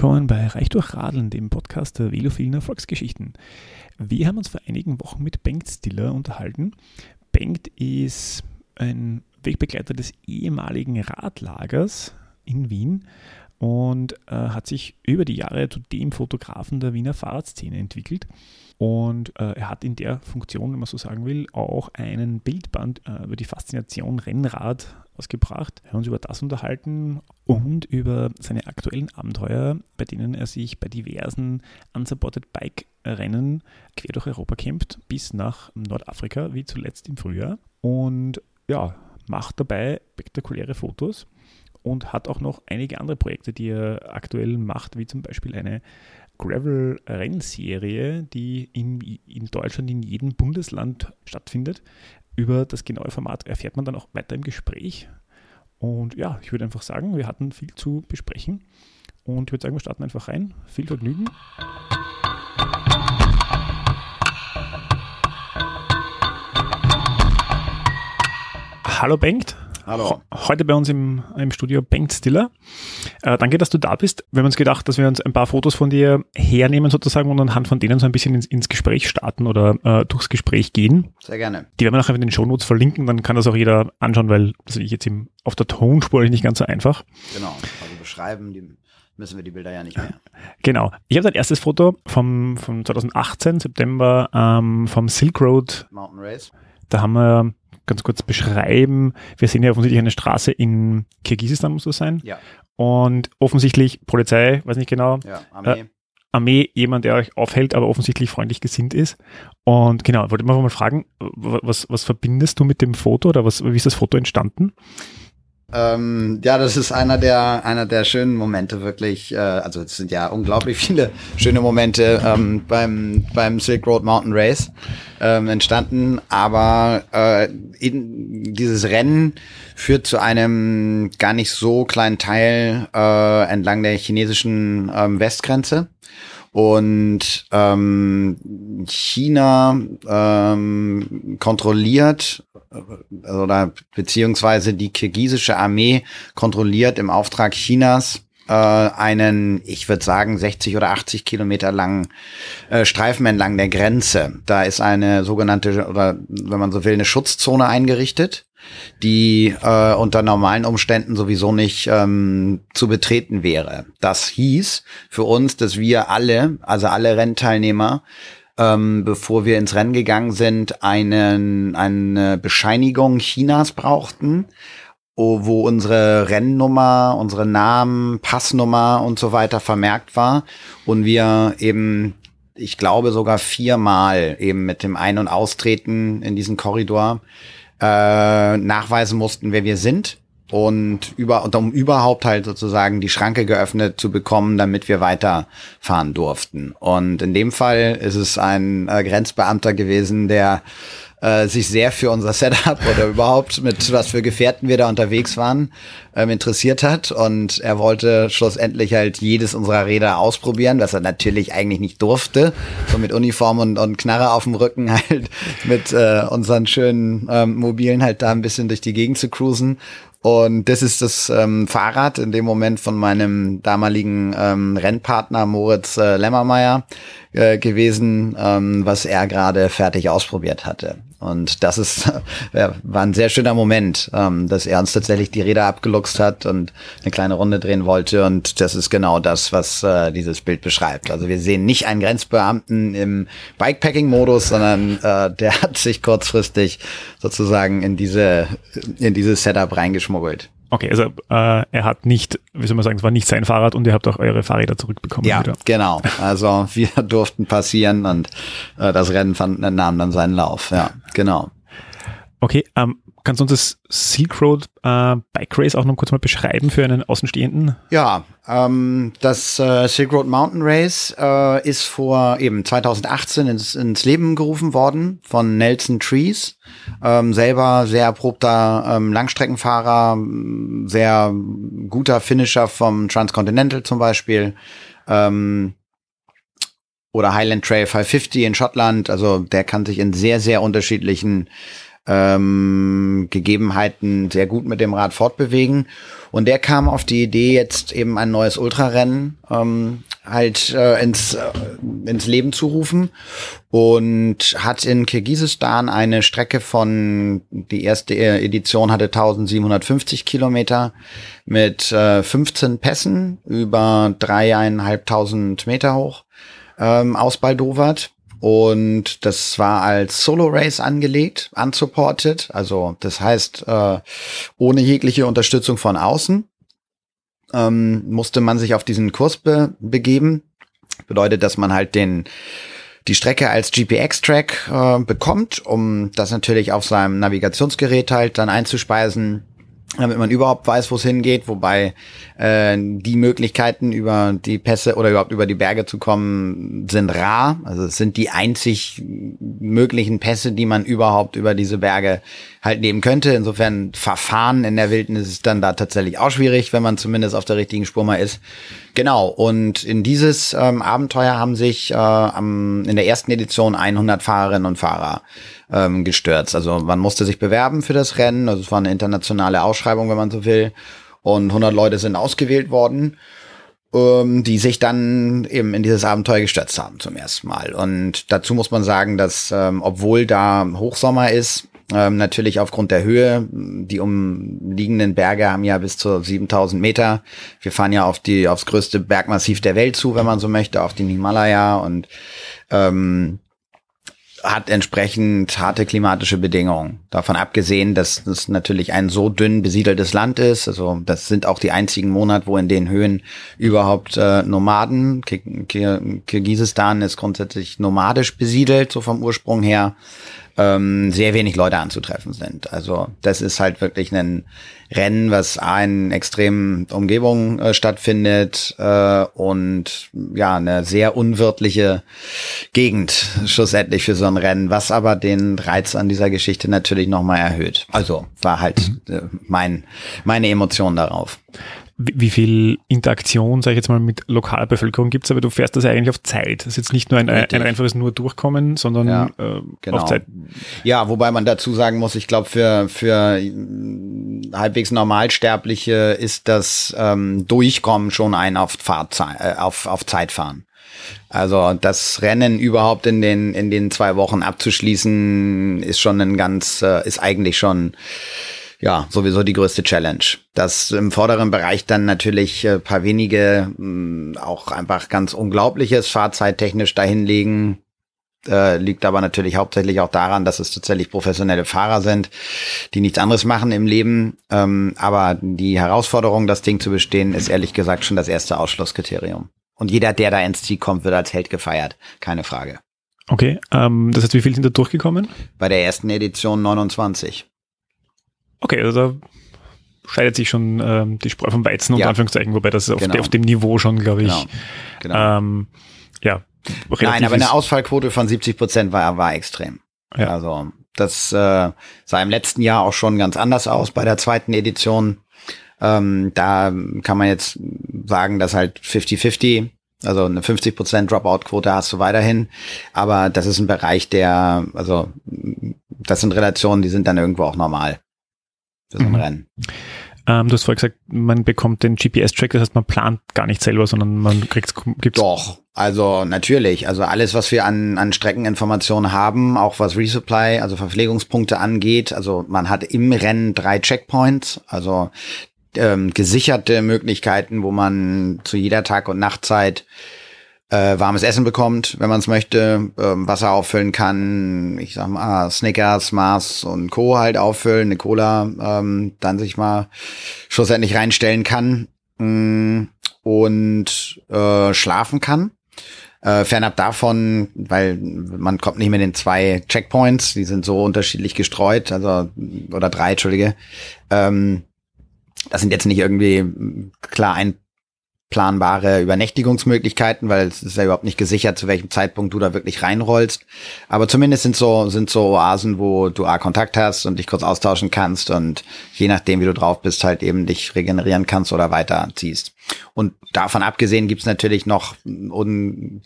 willkommen bei Reich durch Radeln, dem Podcast der velophilen Erfolgsgeschichten. Wir haben uns vor einigen Wochen mit Bengt Stiller unterhalten. Bengt ist ein Wegbegleiter des ehemaligen Radlagers in Wien und äh, hat sich über die Jahre zu dem Fotografen der Wiener Fahrradszene entwickelt. Und äh, er hat in der Funktion, wenn man so sagen will, auch einen Bildband äh, über die Faszination Rennrad ausgebracht. Wir haben uns über das unterhalten und über seine aktuellen Abenteuer, bei denen er sich bei diversen Unsupported Bike-Rennen quer durch Europa kämpft, bis nach Nordafrika, wie zuletzt im Frühjahr. Und ja, macht dabei spektakuläre Fotos und hat auch noch einige andere Projekte, die er aktuell macht, wie zum Beispiel eine Gravel-Rennserie, die in, in Deutschland in jedem Bundesland stattfindet. Über das genaue Format erfährt man dann auch weiter im Gespräch. Und ja, ich würde einfach sagen, wir hatten viel zu besprechen. Und ich würde sagen, wir starten einfach rein. Viel Vergnügen. Hallo Bengt. Hallo. Heute bei uns im, im Studio Bengt Stiller. Äh, danke, dass du da bist. Wir haben uns gedacht, dass wir uns ein paar Fotos von dir hernehmen sozusagen und anhand von denen so ein bisschen ins, ins Gespräch starten oder äh, durchs Gespräch gehen. Sehr gerne. Die werden wir nachher in den Shownotes verlinken, dann kann das auch jeder anschauen, weil das ich jetzt im, auf der Tonspur nicht ganz so einfach. Genau, also beschreiben, die müssen wir die Bilder ja nicht mehr. Genau. Ich habe ein erstes Foto vom, vom 2018, September, ähm, vom Silk Road Mountain Race. Da haben wir ganz kurz beschreiben. Wir sehen ja offensichtlich eine Straße in Kirgisistan, muss das sein. Ja. Und offensichtlich Polizei, weiß nicht genau. Ja, Armee. Äh, Armee, jemand, der euch aufhält, aber offensichtlich freundlich gesinnt ist. Und genau, wollte ich mal fragen, was, was verbindest du mit dem Foto oder was, wie ist das Foto entstanden? Ähm, ja, das ist einer der einer der schönen Momente wirklich. Äh, also es sind ja unglaublich viele schöne Momente ähm, beim beim Silk Road Mountain Race ähm, entstanden. Aber äh, in, dieses Rennen führt zu einem gar nicht so kleinen Teil äh, entlang der chinesischen ähm, Westgrenze. Und ähm, China ähm, kontrolliert oder beziehungsweise die kirgisische Armee kontrolliert im Auftrag Chinas äh, einen, ich würde sagen, 60 oder 80 Kilometer langen äh, Streifen entlang der Grenze. Da ist eine sogenannte, oder wenn man so will, eine Schutzzone eingerichtet, die äh, unter normalen Umständen sowieso nicht ähm, zu betreten wäre. Das hieß für uns, dass wir alle, also alle Rennteilnehmer, ähm, bevor wir ins Rennen gegangen sind, einen, eine Bescheinigung Chinas brauchten, wo unsere Rennnummer, unsere Namen, Passnummer und so weiter vermerkt war und wir eben, ich glaube sogar viermal eben mit dem Ein- und Austreten in diesen Korridor äh, nachweisen mussten, wer wir sind und über und um überhaupt halt sozusagen die Schranke geöffnet zu bekommen, damit wir weiterfahren durften. Und in dem Fall ist es ein äh, Grenzbeamter gewesen, der äh, sich sehr für unser Setup oder überhaupt mit was für Gefährten wir da unterwegs waren ähm, interessiert hat. Und er wollte schlussendlich halt jedes unserer Räder ausprobieren, was er natürlich eigentlich nicht durfte, so mit Uniform und, und Knarre auf dem Rücken halt mit äh, unseren schönen ähm, Mobilen halt da ein bisschen durch die Gegend zu cruisen. Und das ist das ähm, Fahrrad in dem Moment von meinem damaligen ähm, Rennpartner Moritz äh, Lämmermeier äh, gewesen, ähm, was er gerade fertig ausprobiert hatte. Und das ist war ein sehr schöner Moment, ähm, dass er uns tatsächlich die Räder abgeluchst hat und eine kleine Runde drehen wollte. Und das ist genau das, was äh, dieses Bild beschreibt. Also wir sehen nicht einen Grenzbeamten im Bikepacking-Modus, sondern äh, der hat sich kurzfristig sozusagen in diese in dieses Setup reingeschmuggelt. Okay, also äh, er hat nicht, wie soll man sagen, es war nicht sein Fahrrad und ihr habt auch eure Fahrräder zurückbekommen. Ja, wieder. genau. Also wir durften passieren und äh, das Rennen fand, nahm dann seinen Lauf. Ja, genau. Okay, ähm, kannst du uns das Silk Road äh, Bike Race auch noch kurz mal beschreiben für einen Außenstehenden? Ja, ähm, das äh, Silk Road Mountain Race äh, ist vor eben 2018 ins, ins Leben gerufen worden von Nelson Trees. Ähm, selber sehr erprobter ähm, Langstreckenfahrer, sehr guter Finisher vom Transcontinental zum Beispiel. Ähm, oder Highland Trail 550 in Schottland. Also der kann sich in sehr, sehr unterschiedlichen ähm, Gegebenheiten sehr gut mit dem Rad fortbewegen. Und der kam auf die Idee, jetzt eben ein neues Ultrarennen ähm, halt äh, ins, äh, ins Leben zu rufen und hat in Kirgisistan eine Strecke von, die erste Edition hatte 1750 Kilometer mit äh, 15 Pässen über dreieinhalbtausend Meter hoch ähm, ausbaldowert. Und das war als Solo-Race angelegt, unsupported. Also das heißt, äh, ohne jegliche Unterstützung von außen ähm, musste man sich auf diesen Kurs be begeben. Bedeutet, dass man halt den die Strecke als GPX-Track äh, bekommt, um das natürlich auf seinem Navigationsgerät halt dann einzuspeisen damit man überhaupt weiß, wo es hingeht, wobei äh, die Möglichkeiten über die Pässe oder überhaupt über die Berge zu kommen sind rar. Also es sind die einzig möglichen Pässe, die man überhaupt über diese Berge halt nehmen könnte. Insofern Verfahren in der Wildnis ist dann da tatsächlich auch schwierig, wenn man zumindest auf der richtigen Spur mal ist. Genau. Und in dieses ähm, Abenteuer haben sich äh, am, in der ersten Edition 100 Fahrerinnen und Fahrer ähm, gestürzt. Also man musste sich bewerben für das Rennen. Also es war eine internationale Ausschreibung, wenn man so will. Und 100 Leute sind ausgewählt worden, ähm, die sich dann eben in dieses Abenteuer gestürzt haben zum ersten Mal. Und dazu muss man sagen, dass ähm, obwohl da Hochsommer ist, ähm, natürlich aufgrund der Höhe. Die umliegenden Berge haben ja bis zu 7000 Meter. Wir fahren ja auf die, aufs größte Bergmassiv der Welt zu, wenn man so möchte, auf den Himalaya und ähm, hat entsprechend harte klimatische Bedingungen. Davon abgesehen, dass es natürlich ein so dünn besiedeltes Land ist. Also das sind auch die einzigen Monate, wo in den Höhen überhaupt äh, Nomaden. Kirgisistan ist grundsätzlich nomadisch besiedelt, so vom Ursprung her ähm, sehr wenig Leute anzutreffen sind. Also das ist halt wirklich ein Rennen, was in extremen Umgebungen äh, stattfindet äh, und ja, eine sehr unwirtliche Gegend schlussendlich für so ein Rennen, was aber den Reiz an dieser Geschichte natürlich nochmal erhöht. Also war halt mhm. äh, mein, meine Emotion darauf wie viel Interaktion, sage ich jetzt mal, mit lokaler Bevölkerung gibt es, aber du fährst das eigentlich auf Zeit. Das ist jetzt nicht nur ein, ein einfaches nur Durchkommen, sondern ja, äh, genau. auf Zeit. Ja, wobei man dazu sagen muss, ich glaube, für, für halbwegs Normalsterbliche ist das ähm, Durchkommen schon ein auf, Fahrzeit, äh, auf, auf Zeit fahren. Also das Rennen überhaupt in den, in den zwei Wochen abzuschließen, ist schon ein ganz, äh, ist eigentlich schon ja, sowieso die größte Challenge. Dass im vorderen Bereich dann natürlich äh, paar wenige mh, mm, auch einfach ganz unglaubliches fahrzeittechnisch dahinlegen, äh, liegt aber natürlich hauptsächlich auch daran, dass es tatsächlich professionelle Fahrer sind, die nichts anderes machen im Leben. Ähm, aber die Herausforderung, das Ding zu bestehen, ist ehrlich gesagt schon das erste Ausschlusskriterium. Und jeder, der da ins Ziel kommt, wird als Held gefeiert. Keine Frage. Okay, ähm, das heißt, wie viele sind da durchgekommen? Bei der ersten Edition 29. Okay, also da scheidet sich schon ähm, die Spreu vom Weizen unter ja. Anführungszeichen, wobei das auf, genau. auf, dem Niveau schon, glaube ich, genau. Genau. Ähm, ja. Nein, aber eine Ausfallquote von 70 Prozent war, war extrem. Ja. Also das äh, sah im letzten Jahr auch schon ganz anders aus bei der zweiten Edition. Ähm, da kann man jetzt sagen, dass halt 50-50, also eine 50 Prozent Dropout-Quote hast du weiterhin. Aber das ist ein Bereich, der, also das sind Relationen, die sind dann irgendwo auch normal für so ein mhm. Rennen. Ähm, du hast vorher gesagt, man bekommt den GPS-Track, das heißt, man plant gar nicht selber, sondern man kriegt gibt's Doch, also natürlich. Also alles, was wir an, an Streckeninformationen haben, auch was Resupply, also Verpflegungspunkte angeht. Also man hat im Rennen drei Checkpoints, also ähm, gesicherte Möglichkeiten, wo man zu jeder Tag- und Nachtzeit äh, warmes Essen bekommt, wenn man es möchte, ähm, Wasser auffüllen kann, ich sag mal Snickers, Mars und Co. halt auffüllen, eine Cola ähm, dann sich mal schlussendlich reinstellen kann mh, mm, und äh, schlafen kann. Äh, fernab davon, weil man kommt nicht mehr in den zwei Checkpoints, die sind so unterschiedlich gestreut, also oder drei, Entschuldige. Ähm, das sind jetzt nicht irgendwie klar ein planbare Übernächtigungsmöglichkeiten, weil es ist ja überhaupt nicht gesichert, zu welchem Zeitpunkt du da wirklich reinrollst. Aber zumindest sind so, sind so Oasen, wo du A, Kontakt hast und dich kurz austauschen kannst und je nachdem, wie du drauf bist, halt eben dich regenerieren kannst oder weiterziehst. Und davon abgesehen gibt's natürlich noch un,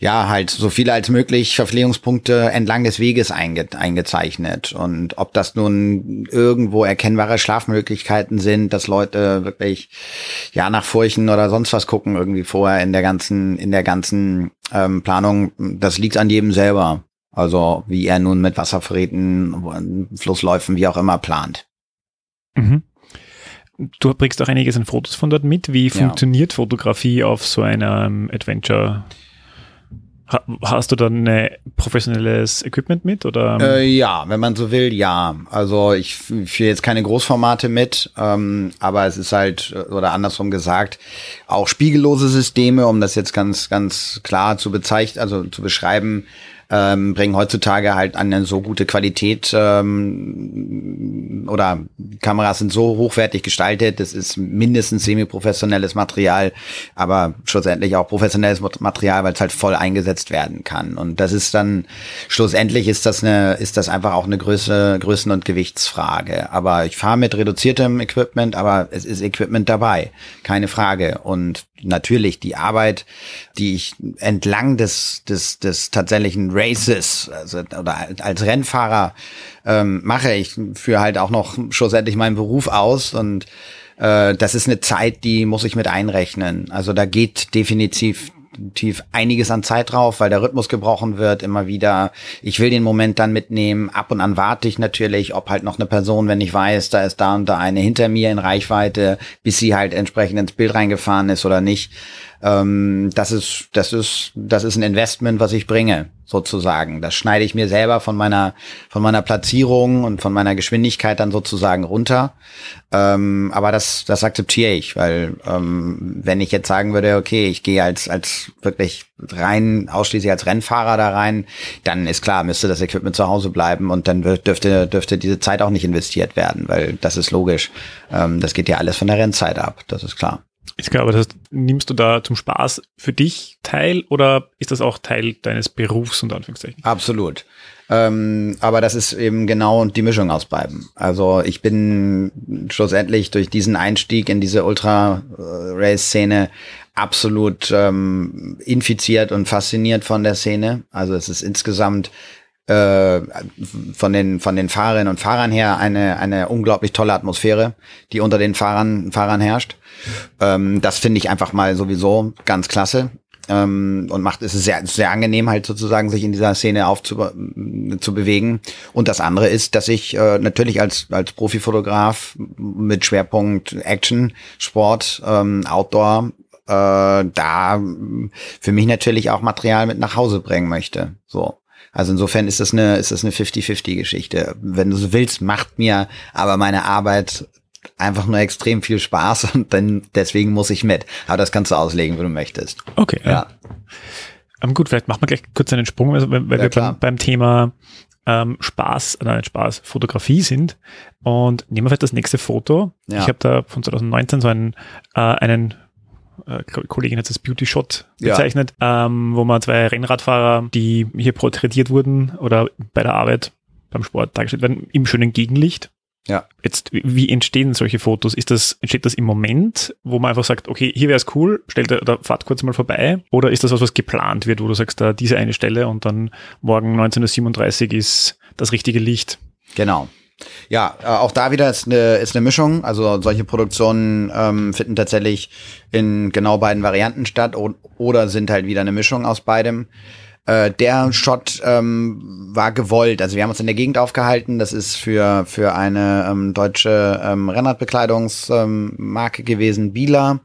ja halt so viele als möglich Verpflegungspunkte entlang des Weges einge, eingezeichnet. Und ob das nun irgendwo erkennbare Schlafmöglichkeiten sind, dass Leute wirklich ja nach Furchen oder sonst was gucken irgendwie vorher in der ganzen in der ganzen ähm, Planung, das liegt an jedem selber. Also wie er nun mit Wasservorräten, Flussläufen, wie auch immer plant. Mhm. Du bringst auch einiges an Fotos von dort mit. Wie funktioniert ja. Fotografie auf so einem Adventure? Hast du dann professionelles Equipment mit oder? Äh, ja, wenn man so will, ja. Also ich führe jetzt keine Großformate mit, ähm, aber es ist halt oder andersrum gesagt auch spiegellose Systeme, um das jetzt ganz ganz klar zu bezeichnen, also zu beschreiben ähm, bringen heutzutage halt eine so gute Qualität ähm, oder Kameras sind so hochwertig gestaltet, das ist mindestens semi-professionelles Material, aber schlussendlich auch professionelles Material, weil es halt voll eingesetzt werden kann. Und das ist dann schlussendlich ist das eine, ist das einfach auch eine Größe, Größen- und Gewichtsfrage. Aber ich fahre mit reduziertem Equipment, aber es ist Equipment dabei, keine Frage. Und natürlich die Arbeit, die ich entlang des, des, des tatsächlichen Races also, oder als Rennfahrer ähm, mache. Ich führe halt auch noch schlussendlich meinen Beruf aus und äh, das ist eine Zeit, die muss ich mit einrechnen. Also da geht definitiv tief einiges an Zeit drauf, weil der Rhythmus gebrochen wird, immer wieder. Ich will den Moment dann mitnehmen. Ab und an warte ich natürlich, ob halt noch eine Person, wenn ich weiß, da ist da und da eine hinter mir in Reichweite, bis sie halt entsprechend ins Bild reingefahren ist oder nicht. Ähm, das ist, das ist, das ist ein Investment, was ich bringe, sozusagen. Das schneide ich mir selber von meiner, von meiner Platzierung und von meiner Geschwindigkeit dann sozusagen runter. Ähm, aber das, das akzeptiere ich, weil ähm, wenn ich jetzt sagen würde, okay, ich gehe als, als wirklich rein, ausschließlich als Rennfahrer da rein, dann ist klar, müsste das Equipment zu Hause bleiben und dann dürfte, dürfte diese Zeit auch nicht investiert werden, weil das ist logisch. Ähm, das geht ja alles von der Rennzeit ab, das ist klar. Ist klar, aber das nimmst du da zum Spaß für dich teil oder ist das auch Teil deines Berufs und Anführungszeichen? Absolut. Ähm, aber das ist eben genau die Mischung aus beiden. Also ich bin schlussendlich durch diesen Einstieg in diese Ultra-Race-Szene absolut ähm, infiziert und fasziniert von der Szene. Also es ist insgesamt äh, von den von den Fahrerinnen und Fahrern her eine eine unglaublich tolle Atmosphäre, die unter den Fahrern Fahrern herrscht. Ähm, das finde ich einfach mal sowieso ganz klasse. Ähm, und macht es sehr sehr angenehm halt sozusagen sich in dieser Szene aufzu zu bewegen und das andere ist dass ich äh, natürlich als als Profifotograf mit Schwerpunkt Action Sport ähm, Outdoor äh, da für mich natürlich auch Material mit nach Hause bringen möchte so also insofern ist das eine, ist das eine 50-50 Geschichte. Wenn du so willst, macht mir aber meine Arbeit einfach nur extrem viel Spaß und dann deswegen muss ich mit. Aber das kannst du auslegen, wie du möchtest. Okay. Ja. ja. Um, ähm, gut, vielleicht machen wir gleich kurz einen Sprung, weil, weil ja, wir beim, beim, Thema ähm, Spaß, äh, nein, Spaß, Fotografie sind. Und nehmen wir vielleicht das nächste Foto. Ja. Ich habe da von 2019 so einen, äh, einen äh, Kollegin hat das Beauty Shot bezeichnet, ja. ähm, wo man zwei Rennradfahrer, die hier porträtiert wurden oder bei der Arbeit beim Sport dargestellt werden, im schönen Gegenlicht. Ja. Jetzt, wie entstehen solche Fotos? Ist das, entsteht das im Moment, wo man einfach sagt, okay, hier wäre es cool, stellt oder fahrt kurz mal vorbei? Oder ist das was, was geplant wird, wo du sagst, da diese eine Stelle und dann morgen 19.37 Uhr ist das richtige Licht? Genau. Ja, äh, auch da wieder ist eine, ist eine Mischung. Also solche Produktionen ähm, finden tatsächlich in genau beiden Varianten statt oder sind halt wieder eine Mischung aus beidem. Äh, der Shot ähm, war gewollt. Also wir haben uns in der Gegend aufgehalten. Das ist für, für eine ähm, deutsche ähm, Rennradbekleidungsmarke ähm, gewesen, Bieler,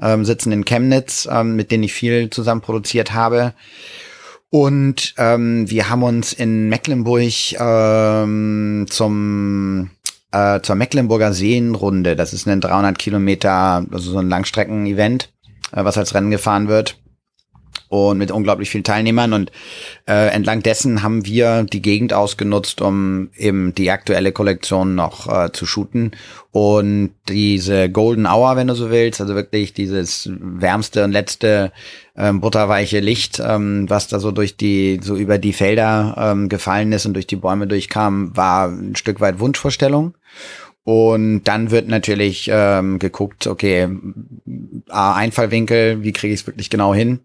ähm, sitzen in Chemnitz, ähm, mit denen ich viel zusammen produziert habe. Und ähm, wir haben uns in Mecklenburg ähm, zum äh, zur Mecklenburger Seenrunde, das ist ein 300 Kilometer, also so ein Langstrecken-Event, äh, was als Rennen gefahren wird, und mit unglaublich vielen Teilnehmern und äh, entlang dessen haben wir die Gegend ausgenutzt, um eben die aktuelle Kollektion noch äh, zu shooten und diese Golden Hour, wenn du so willst, also wirklich dieses wärmste und letzte ähm, butterweiche Licht, ähm, was da so durch die so über die Felder ähm, gefallen ist und durch die Bäume durchkam, war ein Stück weit Wunschvorstellung. Und dann wird natürlich ähm, geguckt, okay, A, Einfallwinkel, wie kriege ich es wirklich genau hin?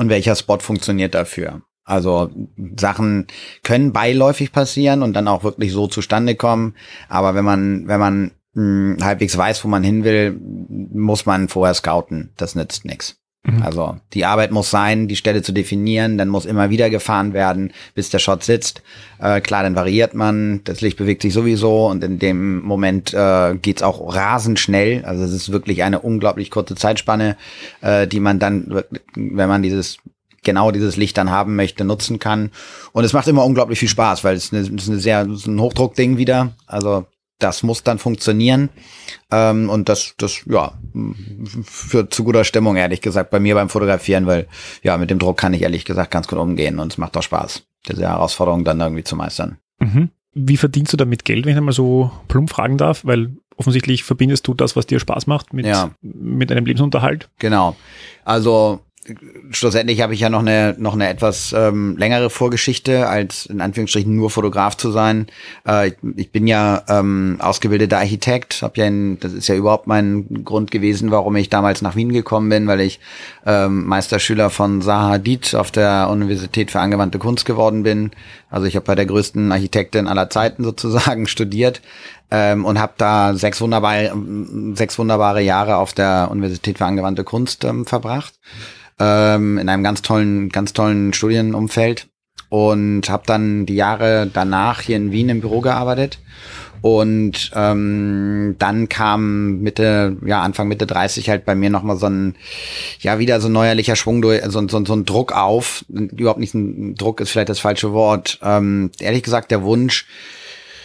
Und welcher Spot funktioniert dafür. Also Sachen können beiläufig passieren und dann auch wirklich so zustande kommen. Aber wenn man, wenn man mh, hm, halbwegs weiß, wo man hin will, muss man vorher scouten. Das nützt nichts. Mhm. Also die Arbeit muss sein, die Stelle zu definieren, dann muss immer wieder gefahren werden, bis der Shot sitzt. Äh, klar, dann variiert man, das Licht bewegt sich sowieso und in dem Moment äh, geht's auch rasend schnell. Also es ist wirklich eine unglaublich kurze Zeitspanne, äh, die man dann, wenn man dieses genau dieses Licht dann haben möchte, nutzen kann. Und es macht immer unglaublich viel Spaß, weil es eine, es ist eine sehr es ist ein Hochdruckding wieder. Also das muss dann funktionieren. Ähm, und das, das, ja, führt zu guter Stimmung, ehrlich gesagt, bei mir beim Fotografieren, weil ja, mit dem Druck kann ich ehrlich gesagt ganz gut umgehen und es macht auch Spaß, diese Herausforderung dann irgendwie zu meistern. Mhm. Wie verdienst du damit Geld, wenn ich einmal so plump fragen darf? Weil offensichtlich verbindest du das, was dir Spaß macht, mit, ja. mit einem Lebensunterhalt. Genau. Also schlussendlich habe ich ja noch eine noch eine etwas ähm, längere Vorgeschichte als in Anführungsstrichen nur Fotograf zu sein. Äh, ich, ich, bin ja ähm, ausgebildeter Architekt, habe ja in, das ist ja überhaupt mein Grund gewesen, warum ich damals nach Wien gekommen bin, weil ich ähm, Meisterschüler von Zaha Hadid auf der Universität für angewandte Kunst geworden bin. Also ich habe bei der größten Architektin aller Zeiten sozusagen studiert ähm, und habe da sechs wunderbare sechs wunderbare Jahre auf der Universität für angewandte Kunst ähm, verbracht ähm, in einem ganz tollen, ganz tollen Studienumfeld und habe dann die Jahre danach hier in Wien im Büro gearbeitet. Und ähm, dann kam Mitte, ja, Anfang Mitte 30 halt bei mir nochmal so ein, ja, wieder so ein neuerlicher Schwung durch, so, so, so ein Druck auf. Überhaupt nicht ein Druck ist vielleicht das falsche Wort. Ähm, ehrlich gesagt, der Wunsch,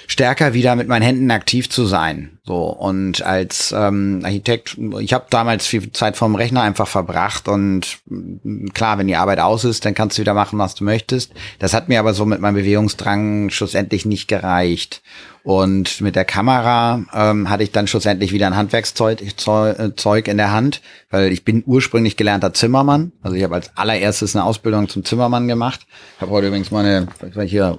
stärker wieder mit meinen Händen aktiv zu sein. So und als ähm, Architekt, ich habe damals viel Zeit vorm Rechner einfach verbracht und mm, klar, wenn die Arbeit aus ist, dann kannst du wieder machen, was du möchtest. Das hat mir aber so mit meinem Bewegungsdrang schlussendlich nicht gereicht. Und mit der Kamera ähm, hatte ich dann schlussendlich wieder ein Handwerkszeug Zeug in der Hand, weil ich bin ursprünglich gelernter Zimmermann. Also ich habe als allererstes eine Ausbildung zum Zimmermann gemacht. Ich habe heute übrigens meine, hier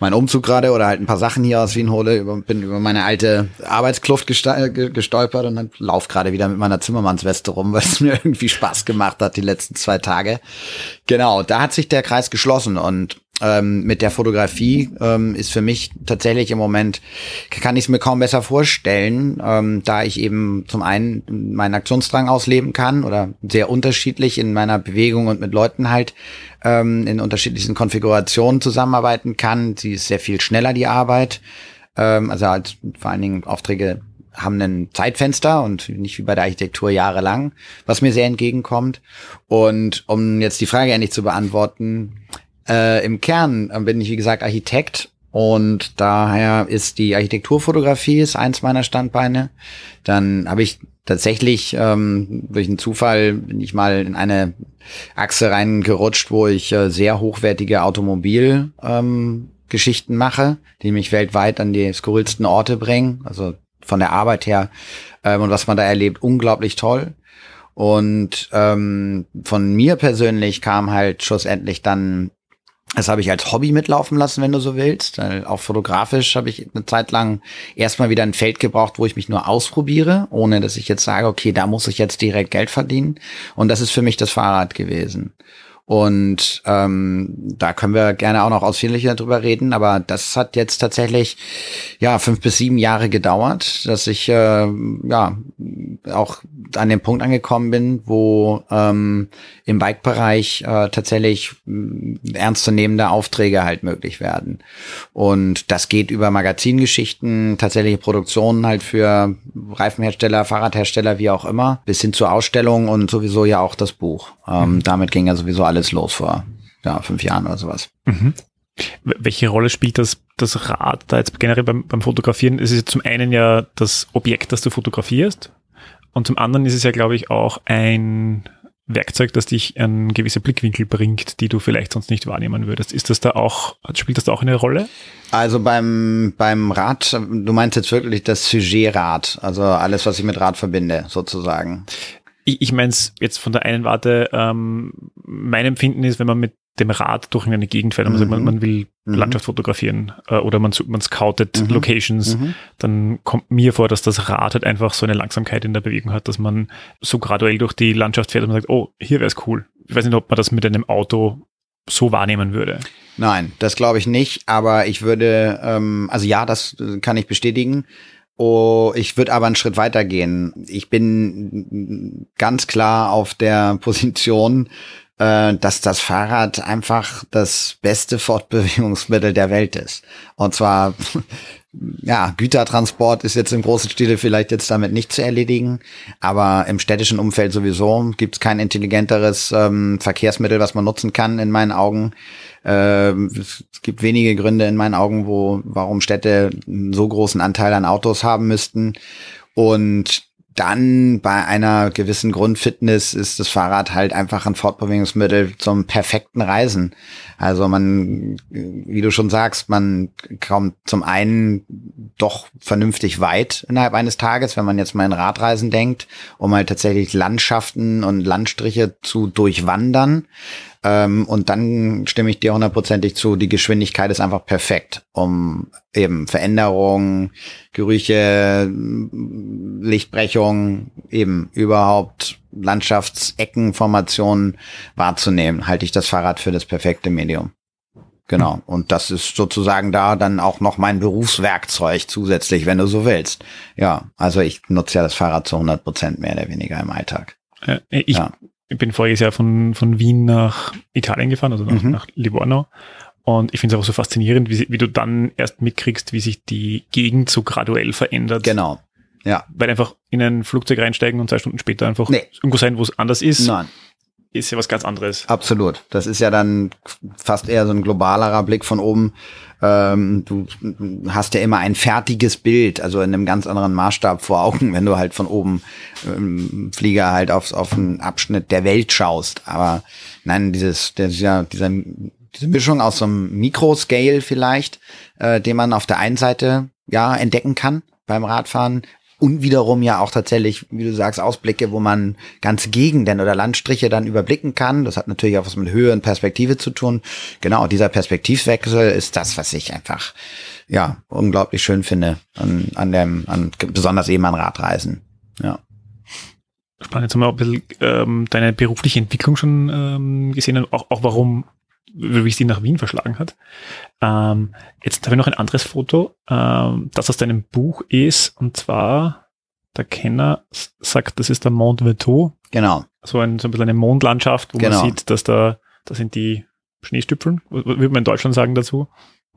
meinen Umzug gerade oder halt ein paar Sachen hier aus Wien hole, über, bin über meine alte Arbeitskluft gestolpert und dann lauf gerade wieder mit meiner Zimmermannsweste rum, weil es mir irgendwie Spaß gemacht hat die letzten zwei Tage. Genau, da hat sich der Kreis geschlossen und ähm, mit der Fotografie ähm, ist für mich tatsächlich im Moment, kann ich es mir kaum besser vorstellen, ähm, da ich eben zum einen meinen Aktionsdrang ausleben kann oder sehr unterschiedlich in meiner Bewegung und mit Leuten halt ähm, in unterschiedlichen Konfigurationen zusammenarbeiten kann. Sie ist sehr viel schneller, die Arbeit. Ähm, also halt vor allen Dingen Aufträge haben ein Zeitfenster und nicht wie bei der Architektur jahrelang, was mir sehr entgegenkommt. Und um jetzt die Frage endlich zu beantworten, äh, Im Kern äh, bin ich, wie gesagt, Architekt und daher ist die Architekturfotografie ist eins meiner Standbeine. Dann habe ich tatsächlich ähm, durch einen Zufall bin ich mal in eine Achse reingerutscht, wo ich äh, sehr hochwertige Automobilgeschichten ähm, mache, die mich weltweit an die skurrilsten Orte bringen. Also von der Arbeit her ähm, und was man da erlebt, unglaublich toll. Und ähm, von mir persönlich kam halt schlussendlich dann das habe ich als Hobby mitlaufen lassen, wenn du so willst. Auch fotografisch habe ich eine Zeit lang erstmal wieder ein Feld gebraucht, wo ich mich nur ausprobiere, ohne dass ich jetzt sage, okay, da muss ich jetzt direkt Geld verdienen. Und das ist für mich das Fahrrad gewesen. Und ähm, da können wir gerne auch noch ausführlicher drüber reden, aber das hat jetzt tatsächlich ja fünf bis sieben Jahre gedauert, dass ich äh, ja auch an dem Punkt angekommen bin, wo ähm, im Bike-Bereich äh, tatsächlich äh, ernstzunehmende Aufträge halt möglich werden. Und das geht über Magazingeschichten, tatsächliche Produktionen halt für Reifenhersteller, Fahrradhersteller, wie auch immer, bis hin zur Ausstellung und sowieso ja auch das Buch. Ähm, mhm. Damit ging ja sowieso alles los vor ja, fünf Jahren oder sowas. Mhm. Welche Rolle spielt das, das Rad da jetzt generell beim, beim Fotografieren? Es ist zum einen ja das Objekt, das du fotografierst, und zum anderen ist es ja, glaube ich, auch ein Werkzeug, das dich an gewisse Blickwinkel bringt, die du vielleicht sonst nicht wahrnehmen würdest. Ist das da auch, spielt das da auch eine Rolle? Also beim, beim Rad, du meinst jetzt wirklich das Sujet-Rad, also alles, was ich mit Rad verbinde, sozusagen. Ich, ich meine es jetzt von der einen Warte, ähm, mein Empfinden ist, wenn man mit dem Rad durch eine Gegend fährt, also mhm. man, man will mhm. Landschaft fotografieren äh, oder man, man scoutet mhm. Locations, mhm. dann kommt mir vor, dass das Rad halt einfach so eine Langsamkeit in der Bewegung hat, dass man so graduell durch die Landschaft fährt und man sagt, oh, hier wäre es cool. Ich weiß nicht, ob man das mit einem Auto so wahrnehmen würde. Nein, das glaube ich nicht, aber ich würde, ähm, also ja, das kann ich bestätigen. Oh, ich würde aber einen Schritt weiter gehen. Ich bin ganz klar auf der Position, äh, dass das Fahrrad einfach das beste Fortbewegungsmittel der Welt ist. Und zwar, ja, Gütertransport ist jetzt im großen Stile vielleicht jetzt damit nicht zu erledigen, aber im städtischen Umfeld sowieso gibt es kein intelligenteres ähm, Verkehrsmittel, was man nutzen kann, in meinen Augen. Äh, es gibt wenige Gründe in meinen Augen, wo, warum Städte einen so großen Anteil an Autos haben müssten. Und dann bei einer gewissen Grundfitness ist das Fahrrad halt einfach ein Fortbewegungsmittel zum perfekten Reisen. Also man, wie du schon sagst, man kommt zum einen doch vernünftig weit innerhalb eines Tages, wenn man jetzt mal in Radreisen denkt, um halt tatsächlich Landschaften und Landstriche zu durchwandern. Ähm, und dann stimme ich dir hundertprozentig zu, die Geschwindigkeit ist einfach perfekt, um eben Veränderungen, Gerüche, Lichtbrechung, eben überhaupt Landschaftseckenformationen wahrzunehmen, halte ich das Fahrrad für das perfekte Medium. Genau. Und das ist sozusagen da dann auch noch mein Berufswerkzeug zusätzlich, wenn du so willst. Ja, also ich nutze ja das Fahrrad zu 100 Prozent mehr oder weniger im Alltag. Ich ja ich bin voriges Jahr von, von Wien nach Italien gefahren, also nach, mhm. nach Livorno. Und ich finde es auch so faszinierend, wie, wie du dann erst mitkriegst, wie sich die Gegend so graduell verändert. Genau. Ja. Weil einfach in ein Flugzeug reinsteigen und zwei Stunden später einfach nee. irgendwo sein, wo es anders ist. Nein ist ja was ganz anderes. Absolut. Das ist ja dann fast eher so ein globalerer Blick von oben. Ähm, du hast ja immer ein fertiges Bild, also in einem ganz anderen Maßstab vor Augen, wenn du halt von oben ähm, Flieger halt auf, auf einen Abschnitt der Welt schaust. Aber nein, dieses, dieser, dieser, diese Mischung aus so einem Mikroscale vielleicht, äh, den man auf der einen Seite ja entdecken kann beim Radfahren, und wiederum ja auch tatsächlich, wie du sagst, Ausblicke, wo man ganze Gegenden oder Landstriche dann überblicken kann. Das hat natürlich auch was mit Höhe und Perspektive zu tun. Genau, dieser Perspektivwechsel ist das, was ich einfach ja unglaublich schön finde an, an dem, an, besonders eben an Radreisen. Ja. Spannend, jetzt haben wir auch ein bisschen ähm, deine berufliche Entwicklung schon ähm, gesehen und auch, auch warum wie es die nach Wien verschlagen hat. Ähm, jetzt habe ich noch ein anderes Foto, ähm, das aus deinem Buch ist, und zwar der Kenner sagt, das ist der Mont Ventoux. Genau. So, ein, so ein bisschen eine Mondlandschaft, wo genau. man sieht, dass da, da sind die Schneestüpfeln. Würde man in Deutschland sagen dazu?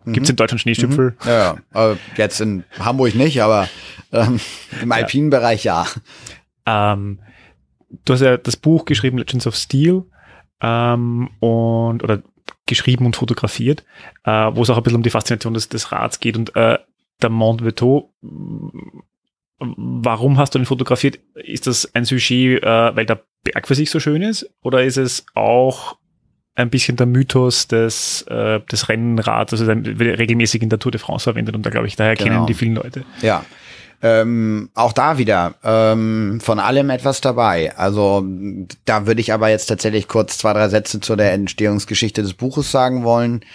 Gibt es in Deutschland Schneestüpfel? Mhm. Ja, ja. jetzt in Hamburg nicht, aber ähm, im alpinen ja. Bereich ja. Ähm, du hast ja das Buch geschrieben, Legends of Steel, ähm, und oder geschrieben und fotografiert, äh, wo es auch ein bisschen um die Faszination des, des Rads geht und äh, der Mont Ventoux. Warum hast du den fotografiert? Ist das ein Sujet, äh, weil der Berg für sich so schön ist? Oder ist es auch ein bisschen der Mythos des, äh, des Rennrads, also regelmäßig in der Tour de France verwendet und da glaube ich, daher genau. kennen die vielen Leute. Ja, ähm, auch da wieder ähm, von allem etwas dabei. Also da würde ich aber jetzt tatsächlich kurz zwei, drei Sätze zu der Entstehungsgeschichte des Buches sagen wollen.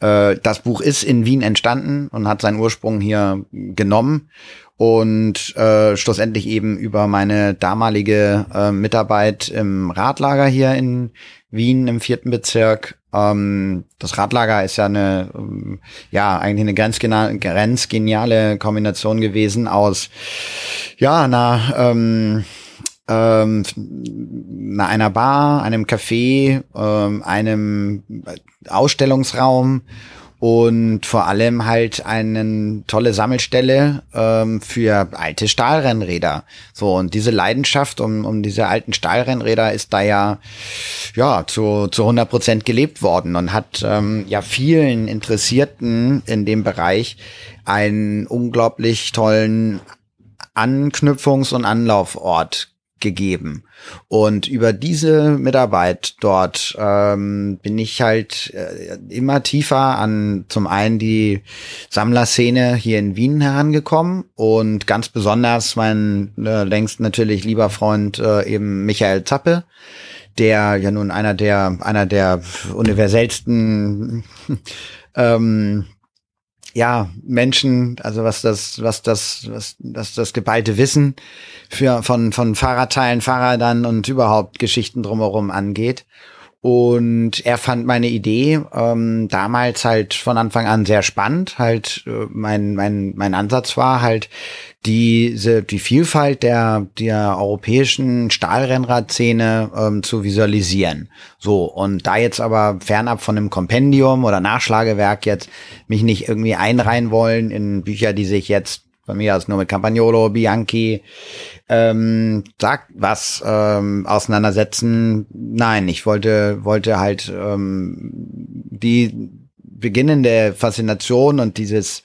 Äh, das Buch ist in Wien entstanden und hat seinen Ursprung hier genommen und äh, schlussendlich eben über meine damalige äh, Mitarbeit im Radlager hier in Wien im vierten Bezirk. Ähm, das Radlager ist ja eine, ähm, ja, eigentlich eine ganz, ganz geniale Kombination gewesen aus, ja, einer, ähm, ähm, einer Bar, einem Café, ähm, einem Ausstellungsraum und vor allem halt eine tolle Sammelstelle ähm, für alte Stahlrennräder. So und diese Leidenschaft um, um diese alten Stahlrennräder ist da ja ja zu zu 100 Prozent gelebt worden und hat ähm, ja vielen Interessierten in dem Bereich einen unglaublich tollen Anknüpfungs- und Anlaufort gegeben. Und über diese Mitarbeit dort ähm, bin ich halt äh, immer tiefer an zum einen die Sammlerszene hier in Wien herangekommen und ganz besonders mein äh, längst natürlich lieber Freund äh, eben Michael Zappe, der ja nun einer der einer der universellsten ähm, ja, Menschen, also was das, was das, was das, das geballte Wissen für, von, von Fahrradteilen, Fahrradern und überhaupt Geschichten drumherum angeht. Und er fand meine Idee ähm, damals halt von Anfang an sehr spannend. Halt äh, mein mein mein Ansatz war halt diese die Vielfalt der der europäischen Stahlrennradszene ähm, zu visualisieren. So und da jetzt aber fernab von einem Kompendium oder Nachschlagewerk jetzt mich nicht irgendwie einreihen wollen in Bücher, die sich jetzt bei mir aus nur mit Campagnolo, Bianchi, ähm, sagt was ähm, auseinandersetzen. Nein, ich wollte wollte halt ähm, die beginnende Faszination und dieses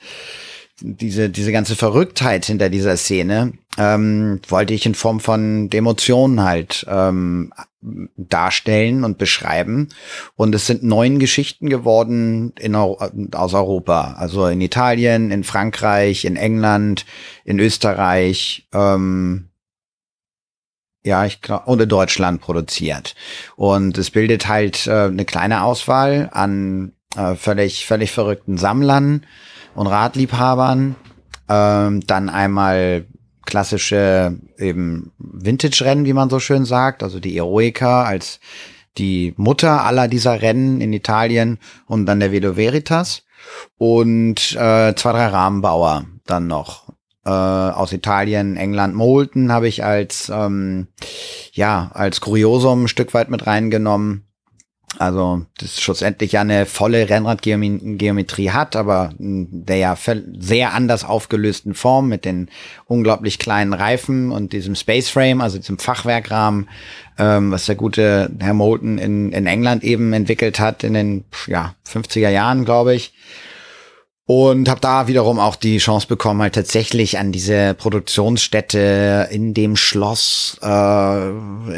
diese diese ganze Verrücktheit hinter dieser Szene ähm, wollte ich in Form von Emotionen halt ähm, darstellen und beschreiben. Und es sind neun Geschichten geworden in, aus Europa. Also in Italien, in Frankreich, in England, in Österreich, ähm, ja, ich glaube, und in Deutschland produziert. Und es bildet halt äh, eine kleine Auswahl an äh, völlig, völlig verrückten Sammlern und Radliebhabern. Ähm, dann einmal klassische eben Vintage-Rennen, wie man so schön sagt, also die Eroica als die Mutter aller dieser Rennen in Italien und dann der Velo Veritas und äh, zwei, drei Rahmenbauer dann noch äh, aus Italien, England, Moulton habe ich als ähm, ja als Kuriosum ein Stück weit mit reingenommen. Also das schlussendlich ja eine volle Rennradgeometrie hat, aber der ja sehr anders aufgelösten Form mit den unglaublich kleinen Reifen und diesem Space Frame, also diesem Fachwerkrahmen, ähm, was der gute Herr Moulton in, in England eben entwickelt hat in den ja, 50er Jahren, glaube ich. Und habe da wiederum auch die Chance bekommen, halt tatsächlich an diese Produktionsstätte in dem Schloss äh,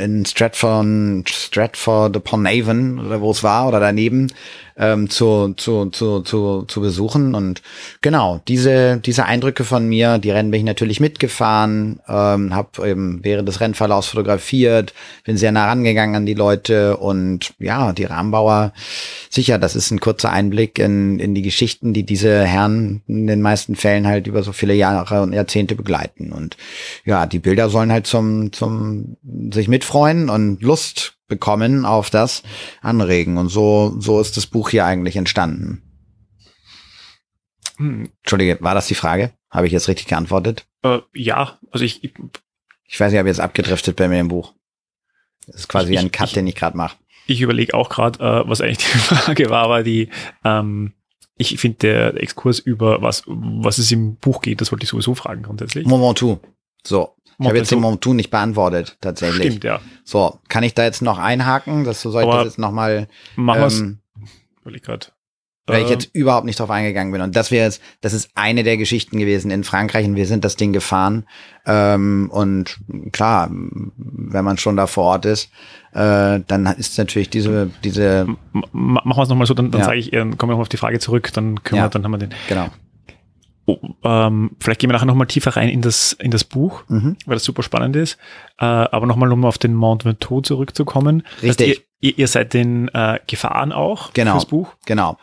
in Stratford, Stratford upon Avon, oder wo es war, oder daneben, ähm, zu, zu, zu, zu, zu besuchen. Und genau, diese, diese Eindrücke von mir, die Rennen bin ich natürlich mitgefahren, ähm, habe eben während des Rennverlaufs fotografiert, bin sehr nah rangegangen an die Leute und ja, die Rahmenbauer, sicher, das ist ein kurzer Einblick in, in die Geschichten, die diese Herren in den meisten Fällen halt über so viele Jahre und Jahrzehnte begleiten. Und ja, die Bilder sollen halt zum, zum sich mitfreuen und Lust bekommen auf das anregen. Und so, so ist das Buch hier eigentlich entstanden. Hm. Entschuldige, war das die Frage? Habe ich jetzt richtig geantwortet? Äh, ja, also ich, ich. Ich weiß, ich habe jetzt abgedriftet bei mir im Buch. Das ist quasi ich, ein Cut, ich, den ich gerade mache. Ich überlege auch gerade, äh, was eigentlich die Frage war, aber die, ähm, ich finde der Exkurs über was, was es im Buch geht, das wollte ich sowieso fragen grundsätzlich. Moment. So. Ich habe jetzt den Momentu nicht beantwortet, tatsächlich. Stimmt, ja. So, kann ich da jetzt noch einhaken? Das soll ich das jetzt nochmal. Machen ähm, ich grad. Weil ich äh, jetzt überhaupt nicht drauf eingegangen bin. Und das wäre jetzt, das ist eine der Geschichten gewesen in Frankreich und wir sind das Ding gefahren. Ähm, und klar, wenn man schon da vor Ort ist, äh, dann ist natürlich diese, diese. M machen wir es nochmal so, dann, dann ja. sage ich, kommen wir noch auf die Frage zurück, dann können ja. wir, dann haben wir den. Genau. Oh, ähm, vielleicht gehen wir nachher nochmal tiefer rein in das, in das Buch, mhm. weil das super spannend ist. Äh, aber nochmal, um auf den Mount Ventoux zurückzukommen. Richtig. Ihr, ihr, seid den äh, Gefahren auch genau, fürs Buch? Genau.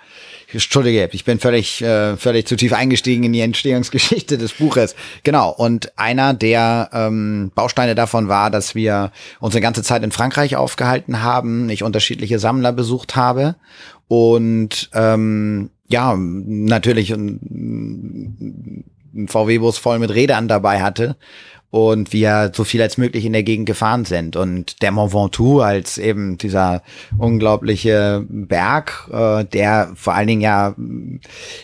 Entschuldige, ich bin völlig, äh, völlig zu tief eingestiegen in die Entstehungsgeschichte des Buches. Genau. Und einer der ähm, Bausteine davon war, dass wir uns eine ganze Zeit in Frankreich aufgehalten haben, ich unterschiedliche Sammler besucht habe und ähm, ja, natürlich ein, ein VW-Bus voll mit Rädern dabei hatte und wir so viel als möglich in der Gegend gefahren sind. Und der Mont Ventoux als eben dieser unglaubliche Berg, äh, der vor allen Dingen ja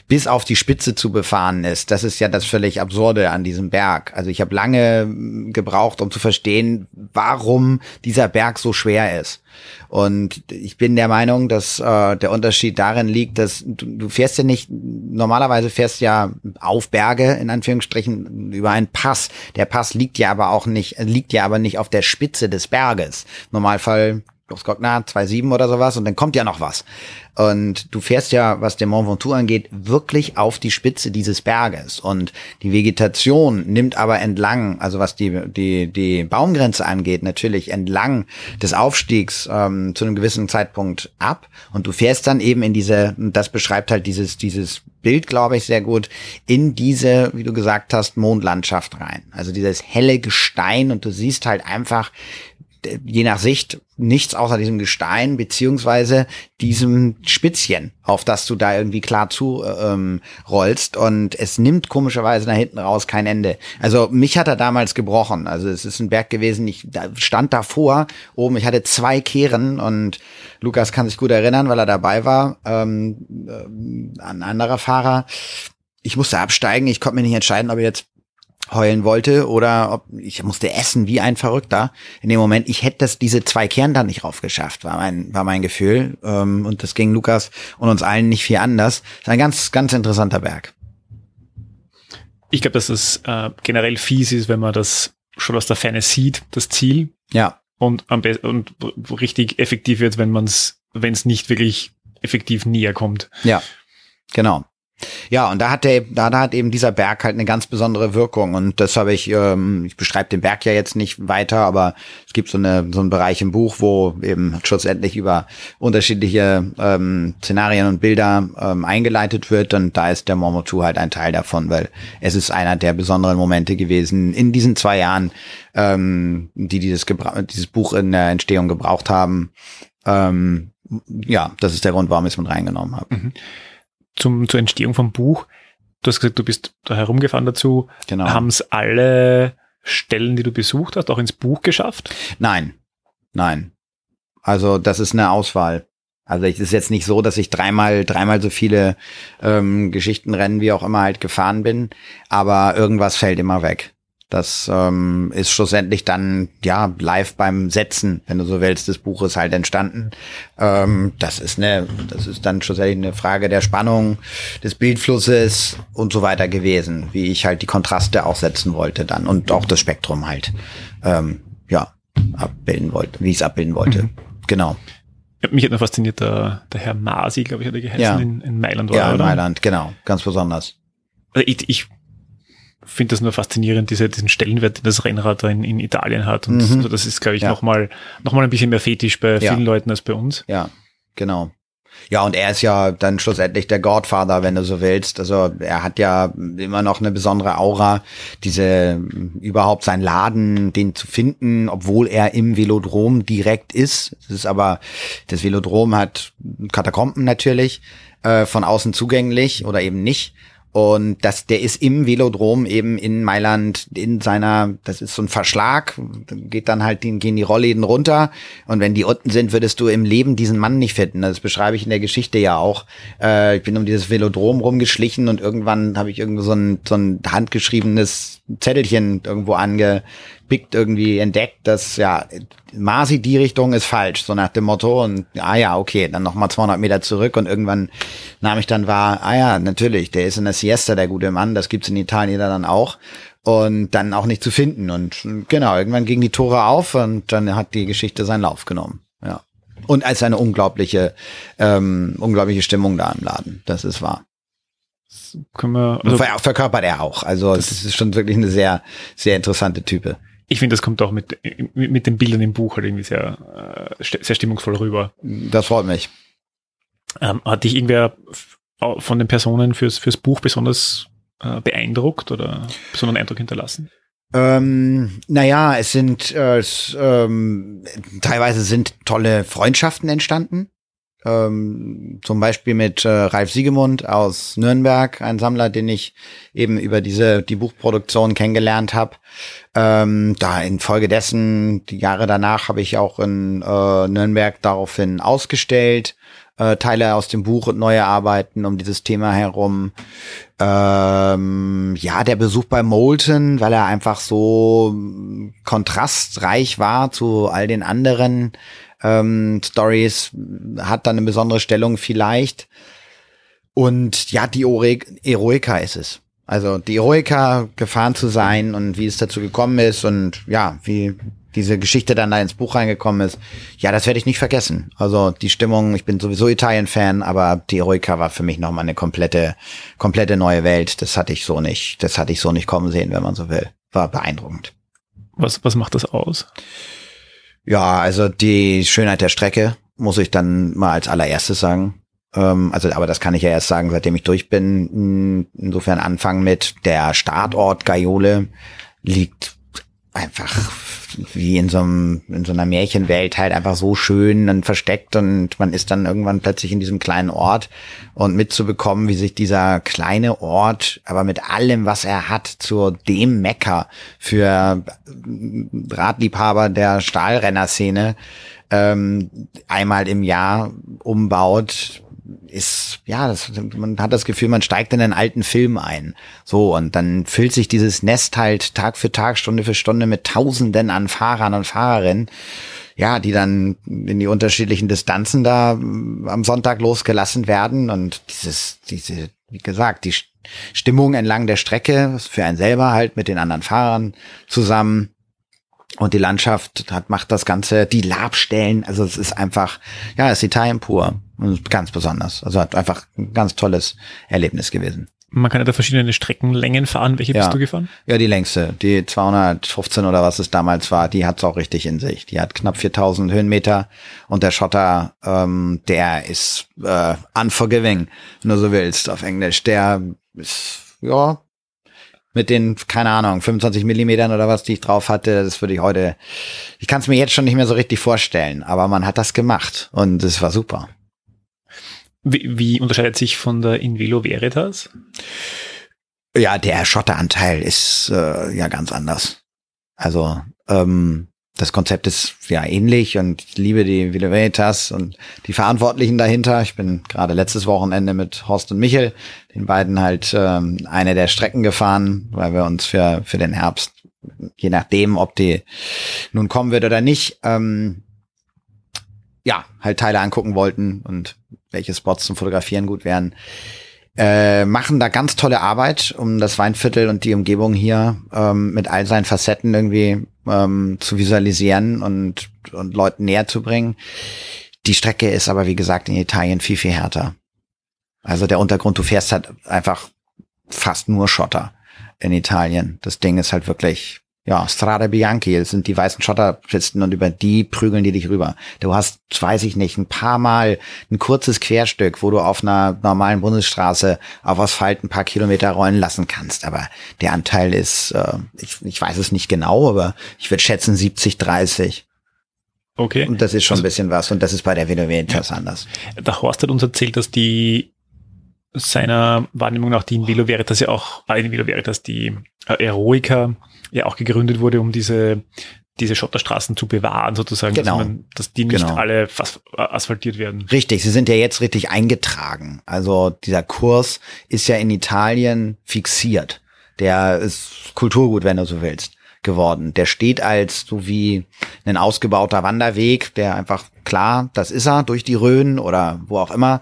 bis auf die Spitze zu befahren ist, das ist ja das völlig Absurde an diesem Berg. Also ich habe lange gebraucht, um zu verstehen, warum dieser Berg so schwer ist. Und ich bin der Meinung, dass äh, der Unterschied darin liegt, dass du, du fährst ja nicht normalerweise fährst ja auf Berge, in Anführungsstrichen, über einen Pass. Der Pass liegt ja aber auch nicht, liegt ja aber nicht auf der Spitze des Berges. Normalfall Großglockner 2,7 oder sowas und dann kommt ja noch was. Und du fährst ja, was den Mont Ventoux angeht, wirklich auf die Spitze dieses Berges. Und die Vegetation nimmt aber entlang, also was die, die, die Baumgrenze angeht, natürlich entlang des Aufstiegs ähm, zu einem gewissen Zeitpunkt ab. Und du fährst dann eben in diese, das beschreibt halt dieses, dieses Bild, glaube ich, sehr gut, in diese, wie du gesagt hast, Mondlandschaft rein. Also dieses helle Gestein und du siehst halt einfach, je nach Sicht nichts außer diesem Gestein beziehungsweise diesem Spitzchen, auf das du da irgendwie klar zu ähm, rollst und es nimmt komischerweise nach hinten raus kein Ende. Also mich hat er damals gebrochen. Also es ist ein Berg gewesen, ich stand davor oben, ich hatte zwei Kehren und Lukas kann sich gut erinnern, weil er dabei war, ähm, äh, ein anderer Fahrer. Ich musste absteigen, ich konnte mir nicht entscheiden, ob ich jetzt heulen wollte oder ob ich musste essen wie ein Verrückter. In dem Moment, ich hätte das diese zwei Kern dann nicht raufgeschafft, war mein war mein Gefühl ähm, und das ging Lukas und uns allen nicht viel anders. Das ist ein ganz ganz interessanter Berg. Ich glaube, dass es äh, generell fies ist, wenn man das schon aus der Ferne sieht, das Ziel. Ja. Und am besten und richtig effektiv wird, wenn man es, wenn es nicht wirklich effektiv näher kommt. Ja. Genau. Ja, und da hat der, da, da hat eben dieser Berg halt eine ganz besondere Wirkung. Und das habe ich, ähm, ich beschreibe den Berg ja jetzt nicht weiter, aber es gibt so, eine, so einen Bereich im Buch, wo eben schlussendlich über unterschiedliche ähm, Szenarien und Bilder ähm, eingeleitet wird. Und da ist der Momotu halt ein Teil davon, weil es ist einer der besonderen Momente gewesen in diesen zwei Jahren, ähm, die dieses, Gebra dieses Buch in der Entstehung gebraucht haben. Ähm, ja, das ist der Grund, warum ich es mit reingenommen habe. Mhm zum, zur Entstehung vom Buch. Du hast gesagt, du bist da herumgefahren dazu. Genau. Haben es alle Stellen, die du besucht hast, auch ins Buch geschafft? Nein, nein. Also das ist eine Auswahl. Also es ist jetzt nicht so, dass ich dreimal, dreimal so viele ähm, Geschichtenrennen wie auch immer halt gefahren bin, aber irgendwas fällt immer weg. Das ähm, ist schlussendlich dann ja live beim Setzen, wenn du so willst, des Buches halt entstanden. Ähm, das ist eine, das ist dann schlussendlich eine Frage der Spannung, des Bildflusses und so weiter gewesen, wie ich halt die Kontraste auch setzen wollte dann und auch das Spektrum halt ähm, ja abbilden wollte, wie ich es abbilden wollte. Mhm. Genau. Mich hat noch fasziniert der, der Herr Masi, glaube ich, hat er geheißen, ja. in, in Mailand war, Ja, in oder? Mailand, genau, ganz besonders. Also ich, ich finde das nur faszinierend, diese, diesen Stellenwert, den das Rennrad da in, in Italien hat. Und mhm. also das ist, glaube ich, ja. nochmal noch mal ein bisschen mehr Fetisch bei ja. vielen Leuten als bei uns. Ja, genau. Ja, und er ist ja dann schlussendlich der Godfather, wenn du so willst. Also er hat ja immer noch eine besondere Aura, diese überhaupt sein Laden, den zu finden, obwohl er im Velodrom direkt ist. Das ist aber, das Velodrom hat Katakomben natürlich, äh, von außen zugänglich oder eben nicht. Und das, der ist im Velodrom eben in Mailand in seiner, das ist so ein Verschlag, geht dann halt, gehen die Rollläden runter. Und wenn die unten sind, würdest du im Leben diesen Mann nicht finden. Das beschreibe ich in der Geschichte ja auch. Äh, ich bin um dieses Velodrom rumgeschlichen und irgendwann habe ich irgendwo so ein, so ein handgeschriebenes Zettelchen irgendwo ange, gespickt irgendwie entdeckt, dass ja Masi die Richtung ist falsch, so nach dem Motto und ah ja, okay, dann nochmal 200 Meter zurück und irgendwann nahm ich dann wahr, ah ja, natürlich, der ist in der Siesta, der gute Mann, das gibt's in Italien dann auch und dann auch nicht zu finden und genau, irgendwann gingen die Tore auf und dann hat die Geschichte seinen Lauf genommen, ja. Und als eine unglaubliche, ähm, unglaubliche Stimmung da im Laden, das ist wahr können wir, also verkörpert er auch. Also es ist schon wirklich eine sehr, sehr interessante Type ich finde, das kommt auch mit, mit, den Bildern im Buch halt irgendwie sehr, äh, sehr stimmungsvoll rüber. Das freut mich. Ähm, hat dich irgendwer von den Personen fürs, fürs Buch besonders äh, beeindruckt oder besonderen Eindruck hinterlassen? Ähm, naja, es sind äh, es, ähm, teilweise sind tolle Freundschaften entstanden. Ähm, zum Beispiel mit äh, Ralf Siegemund aus Nürnberg, ein Sammler, den ich eben über diese die Buchproduktion kennengelernt habe. Ähm, da infolgedessen, die Jahre danach, habe ich auch in äh, Nürnberg daraufhin ausgestellt, äh, Teile aus dem Buch und neue Arbeiten um dieses Thema herum. Ähm, ja, der Besuch bei Moulton, weil er einfach so kontrastreich war zu all den anderen ähm, Stories, hat dann eine besondere Stellung vielleicht. Und ja, die Eroica ist es. Also die Eroica gefahren zu sein und wie es dazu gekommen ist und ja, wie diese Geschichte dann da ins Buch reingekommen ist, ja, das werde ich nicht vergessen. Also die Stimmung, ich bin sowieso Italien-Fan, aber die Eroica war für mich nochmal eine komplette, komplette neue Welt. Das hatte ich so nicht, das hatte ich so nicht kommen sehen, wenn man so will. War beeindruckend. Was, was macht das aus? Ja, also die Schönheit der Strecke muss ich dann mal als allererstes sagen. Ähm, also, aber das kann ich ja erst sagen, seitdem ich durch bin. Insofern anfangen mit der Startort Gaiole liegt einfach wie in so, einem, in so einer Märchenwelt halt einfach so schön und versteckt und man ist dann irgendwann plötzlich in diesem kleinen Ort und mitzubekommen, wie sich dieser kleine Ort, aber mit allem, was er hat, zu dem Mecker für Radliebhaber der Stahlrenner-Szene ähm, einmal im Jahr umbaut, ist, ja, das, man hat das Gefühl, man steigt in einen alten Film ein. So, und dann füllt sich dieses Nest halt Tag für Tag, Stunde für Stunde mit Tausenden an Fahrern und Fahrerinnen, ja, die dann in die unterschiedlichen Distanzen da am Sonntag losgelassen werden. Und dieses, diese, wie gesagt, die Stimmung entlang der Strecke für einen selber halt mit den anderen Fahrern zusammen. Und die Landschaft hat, macht das Ganze, die Labstellen, also es ist einfach, ja, es ist Italien pur. Ganz besonders. Also hat einfach ein ganz tolles Erlebnis gewesen. Man kann ja da verschiedene Streckenlängen fahren. Welche ja. bist du gefahren? Ja, die längste. Die 215 oder was es damals war, die hat's auch richtig in sich. Die hat knapp 4000 Höhenmeter und der Schotter, ähm, der ist äh, unforgiving, wenn du so willst, auf Englisch. Der ist, ja, mit den, keine Ahnung, 25 Millimetern oder was, die ich drauf hatte, das würde ich heute, ich kann es mir jetzt schon nicht mehr so richtig vorstellen, aber man hat das gemacht und es war super. Wie, wie unterscheidet sich von der Invelo Veritas? Ja, der Schotteranteil ist äh, ja ganz anders. Also ähm, das Konzept ist ja ähnlich und ich liebe die Velo Veritas und die Verantwortlichen dahinter. Ich bin gerade letztes Wochenende mit Horst und Michel, den beiden halt ähm, eine der Strecken gefahren, weil wir uns für, für den Herbst, je nachdem, ob die nun kommen wird oder nicht, ähm, ja, halt Teile angucken wollten und welche Spots zum Fotografieren gut wären. Äh, machen da ganz tolle Arbeit, um das Weinviertel und die Umgebung hier ähm, mit all seinen Facetten irgendwie ähm, zu visualisieren und, und Leuten näher zu bringen. Die Strecke ist aber, wie gesagt, in Italien viel, viel härter. Also der Untergrund, du fährst halt einfach fast nur Schotter in Italien. Das Ding ist halt wirklich ja, Strade Bianchi, das sind die weißen Schotterpisten und über die prügeln die dich rüber. Du hast, weiß ich nicht, ein paar Mal ein kurzes Querstück, wo du auf einer normalen Bundesstraße auf Asphalt ein paar Kilometer rollen lassen kannst. Aber der Anteil ist, äh, ich, ich weiß es nicht genau, aber ich würde schätzen 70, 30. Okay. Und das ist schon also, ein bisschen was und das ist bei der Velo Veritas ja. anders. Der Horst hat uns erzählt, dass die seiner Wahrnehmung nach die in Velo Veritas ja auch, äh, in Velo Veritas die äh, Eroica ja auch gegründet wurde, um diese, diese Schotterstraßen zu bewahren, sozusagen, genau. dass, man, dass die nicht genau. alle fast asphaltiert werden. Richtig, sie sind ja jetzt richtig eingetragen. Also dieser Kurs ist ja in Italien fixiert. Der ist Kulturgut, wenn du so willst, geworden. Der steht als so wie ein ausgebauter Wanderweg, der einfach klar, das ist er, durch die Rhön oder wo auch immer,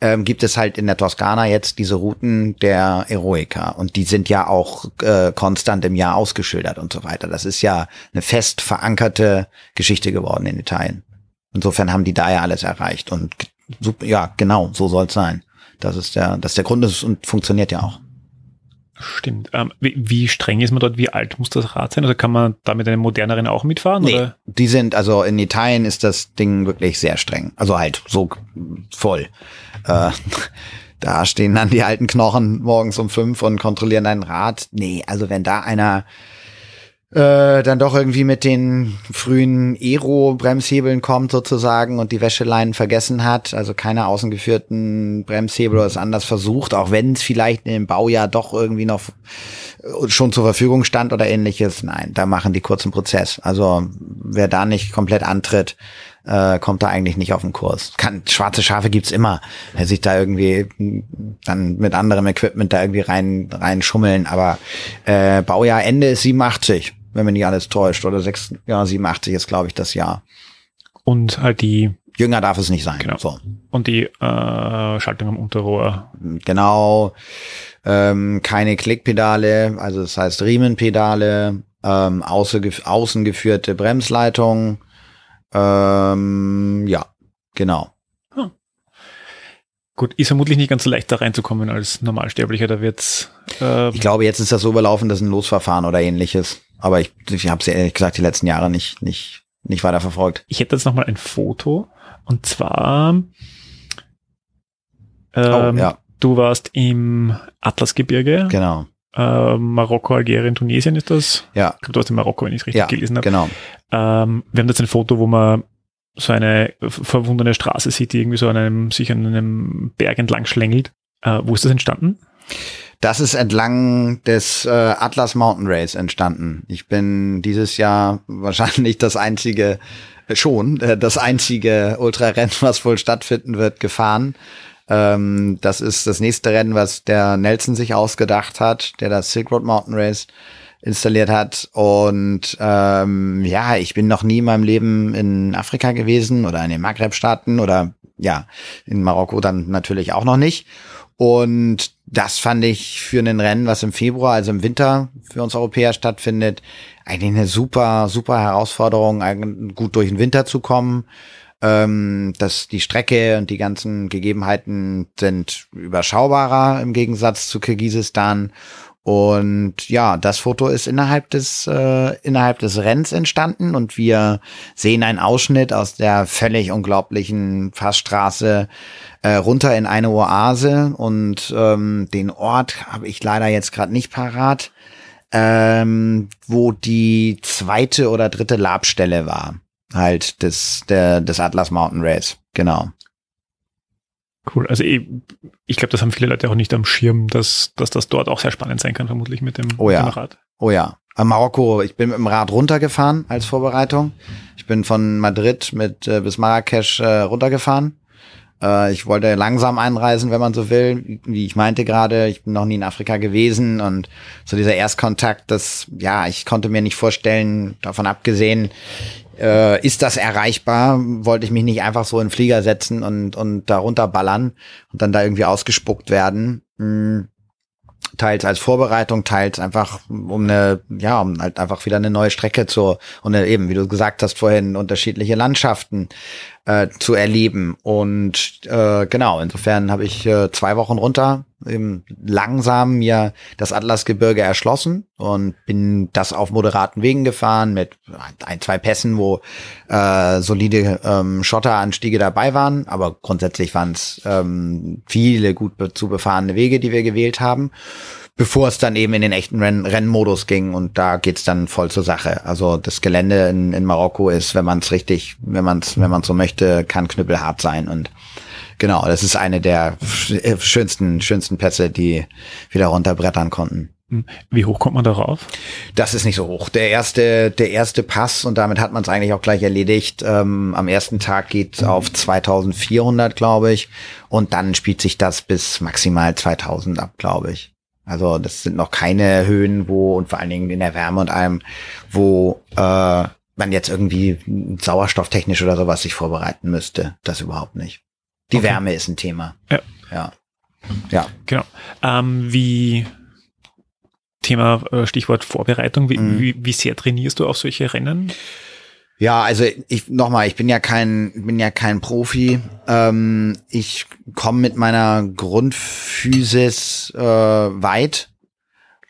ähm, gibt es halt in der Toskana jetzt diese Routen der Eroica und die sind ja auch äh, konstant im Jahr ausgeschildert und so weiter. Das ist ja eine fest verankerte Geschichte geworden in Italien. Insofern haben die da ja alles erreicht und ja, genau, so soll es sein. Das ist der, das ist der Grund ist und funktioniert ja auch. Stimmt. Ähm, wie, wie, streng ist man dort? Wie alt muss das Rad sein? Also kann man da mit einem moderneren auch mitfahren? Nee, oder? die sind, also in Italien ist das Ding wirklich sehr streng. Also halt so voll. Äh, da stehen dann die alten Knochen morgens um fünf und kontrollieren dein Rad. Nee, also wenn da einer äh, dann doch irgendwie mit den frühen Aero-Bremshebeln kommt sozusagen und die Wäscheleinen vergessen hat, also keine außengeführten Bremshebel oder es anders versucht, auch wenn es vielleicht in dem Baujahr doch irgendwie noch schon zur Verfügung stand oder ähnliches. Nein, da machen die kurzen Prozess. Also wer da nicht komplett antritt, äh, kommt da eigentlich nicht auf den Kurs. Kann, schwarze Schafe gibt's immer. Wer sich da irgendwie dann mit anderem Equipment da irgendwie rein, rein schummeln. Aber äh, Baujahr Ende ist 87 wenn mich nicht alles täuscht. Oder sechs, ja, 87 ist, glaube ich, das Jahr. Und halt die Jünger darf es nicht sein. Genau. So. Und die äh, Schaltung am Unterrohr. Genau. Ähm, keine Klickpedale, also das heißt Riemenpedale, ähm, außen, außen geführte Bremsleitung. Ähm, ja, genau. Gut, ist vermutlich nicht ganz so leicht da reinzukommen als Normalsterblicher. Da wird's. Äh, Ich glaube, jetzt ist das so überlaufen, das ist ein Losverfahren oder ähnliches. Aber ich, ich habe es ehrlich gesagt die letzten Jahre nicht, nicht, nicht weiter verfolgt. ich hätte jetzt noch mal ein Foto. Und zwar. Oh, Ähm, ja, Du warst im Atlasgebirge. genau. Äh, Marokko, Algerien, Tunesien ist das. Ja, Ich glaube, du warst in Marokko, wenn ich es richtig ja, gelesen habe. genau. Ähm, wir haben jetzt ein Foto, wo man so eine verwundene Straße sieht, die irgendwie so an einem, sich an einem Berg entlang schlängelt. Äh, wo ist das entstanden? Das ist entlang des äh, Atlas Mountain Race entstanden. Ich bin dieses Jahr wahrscheinlich das einzige, äh, schon, äh, das einzige Ultrarennen, was wohl stattfinden wird, gefahren. Ähm, das ist das nächste Rennen, was der Nelson sich ausgedacht hat, der das Silk Road Mountain Race installiert hat. Und ähm, ja, ich bin noch nie in meinem Leben in Afrika gewesen oder in den Maghreb-Staaten oder ja, in Marokko dann natürlich auch noch nicht. Und das fand ich für ein Rennen, was im Februar, also im Winter für uns Europäer stattfindet, eigentlich eine super, super Herausforderung, gut durch den Winter zu kommen. Ähm, dass die Strecke und die ganzen Gegebenheiten sind überschaubarer im Gegensatz zu Kirgisistan. Und ja, das Foto ist innerhalb des äh, innerhalb des Rennens entstanden und wir sehen einen Ausschnitt aus der völlig unglaublichen Passstraße äh, runter in eine Oase und ähm, den Ort habe ich leider jetzt gerade nicht parat, ähm, wo die zweite oder dritte Labstelle war, halt des der des Atlas Mountain Race, genau. Cool. Also ich, ich glaube, das haben viele Leute auch nicht am Schirm, dass, dass das dort auch sehr spannend sein kann, vermutlich mit dem, Oh ja. mit dem Rad. Oh ja. Marokko, ich bin mit dem Rad runtergefahren als Vorbereitung. Ich bin von Madrid mit äh, bis Marrakesch äh, runtergefahren. Äh, ich wollte langsam einreisen, wenn man so will. Wie ich meinte gerade, ich bin noch nie in Afrika gewesen und so dieser Erstkontakt, das, ja, ich konnte mir nicht vorstellen, davon abgesehen, äh, ist das erreichbar? Wollte ich mich nicht einfach so in den Flieger setzen und, und da runterballern und dann da irgendwie ausgespuckt werden. Hm teils als Vorbereitung, teils einfach um eine, ja, um halt einfach wieder eine neue Strecke zu und eben, wie du gesagt hast vorhin, unterschiedliche Landschaften äh, zu erleben. Und äh, genau, insofern habe ich äh, zwei Wochen runter eben langsam mir das Atlasgebirge erschlossen und bin das auf moderaten Wegen gefahren mit ein, zwei Pässen, wo äh, solide ähm, Schotteranstiege dabei waren, aber grundsätzlich waren es ähm, viele gut be zu befahrene Wege, die wir gewählt haben bevor es dann eben in den echten Renn Rennmodus ging. Und da geht's dann voll zur Sache. Also das Gelände in, in Marokko ist, wenn man es richtig, wenn man es, wenn man so möchte, kann knüppelhart sein. Und genau, das ist eine der schönsten, schönsten Pässe, die wieder runterbrettern konnten. Hm. Wie hoch kommt man darauf? Das ist nicht so hoch. Der erste, der erste Pass und damit hat man es eigentlich auch gleich erledigt. Ähm, am ersten Tag geht auf 2400, glaube ich, und dann spielt sich das bis maximal 2000 ab, glaube ich. Also das sind noch keine Höhen, wo und vor allen Dingen in der Wärme und allem, wo äh, man jetzt irgendwie sauerstofftechnisch oder sowas sich vorbereiten müsste. Das überhaupt nicht. Die Okay. Wärme ist ein Thema. Ja. Ja. Ja. Genau. Ähm, wie Thema äh, Stichwort Vorbereitung, wie, Mhm. wie, wie sehr trainierst du auf solche Rennen? Ja, also ich nochmal, ich bin ja kein, bin ja kein Profi. Ähm, ich komme mit meiner Grundphysis äh, weit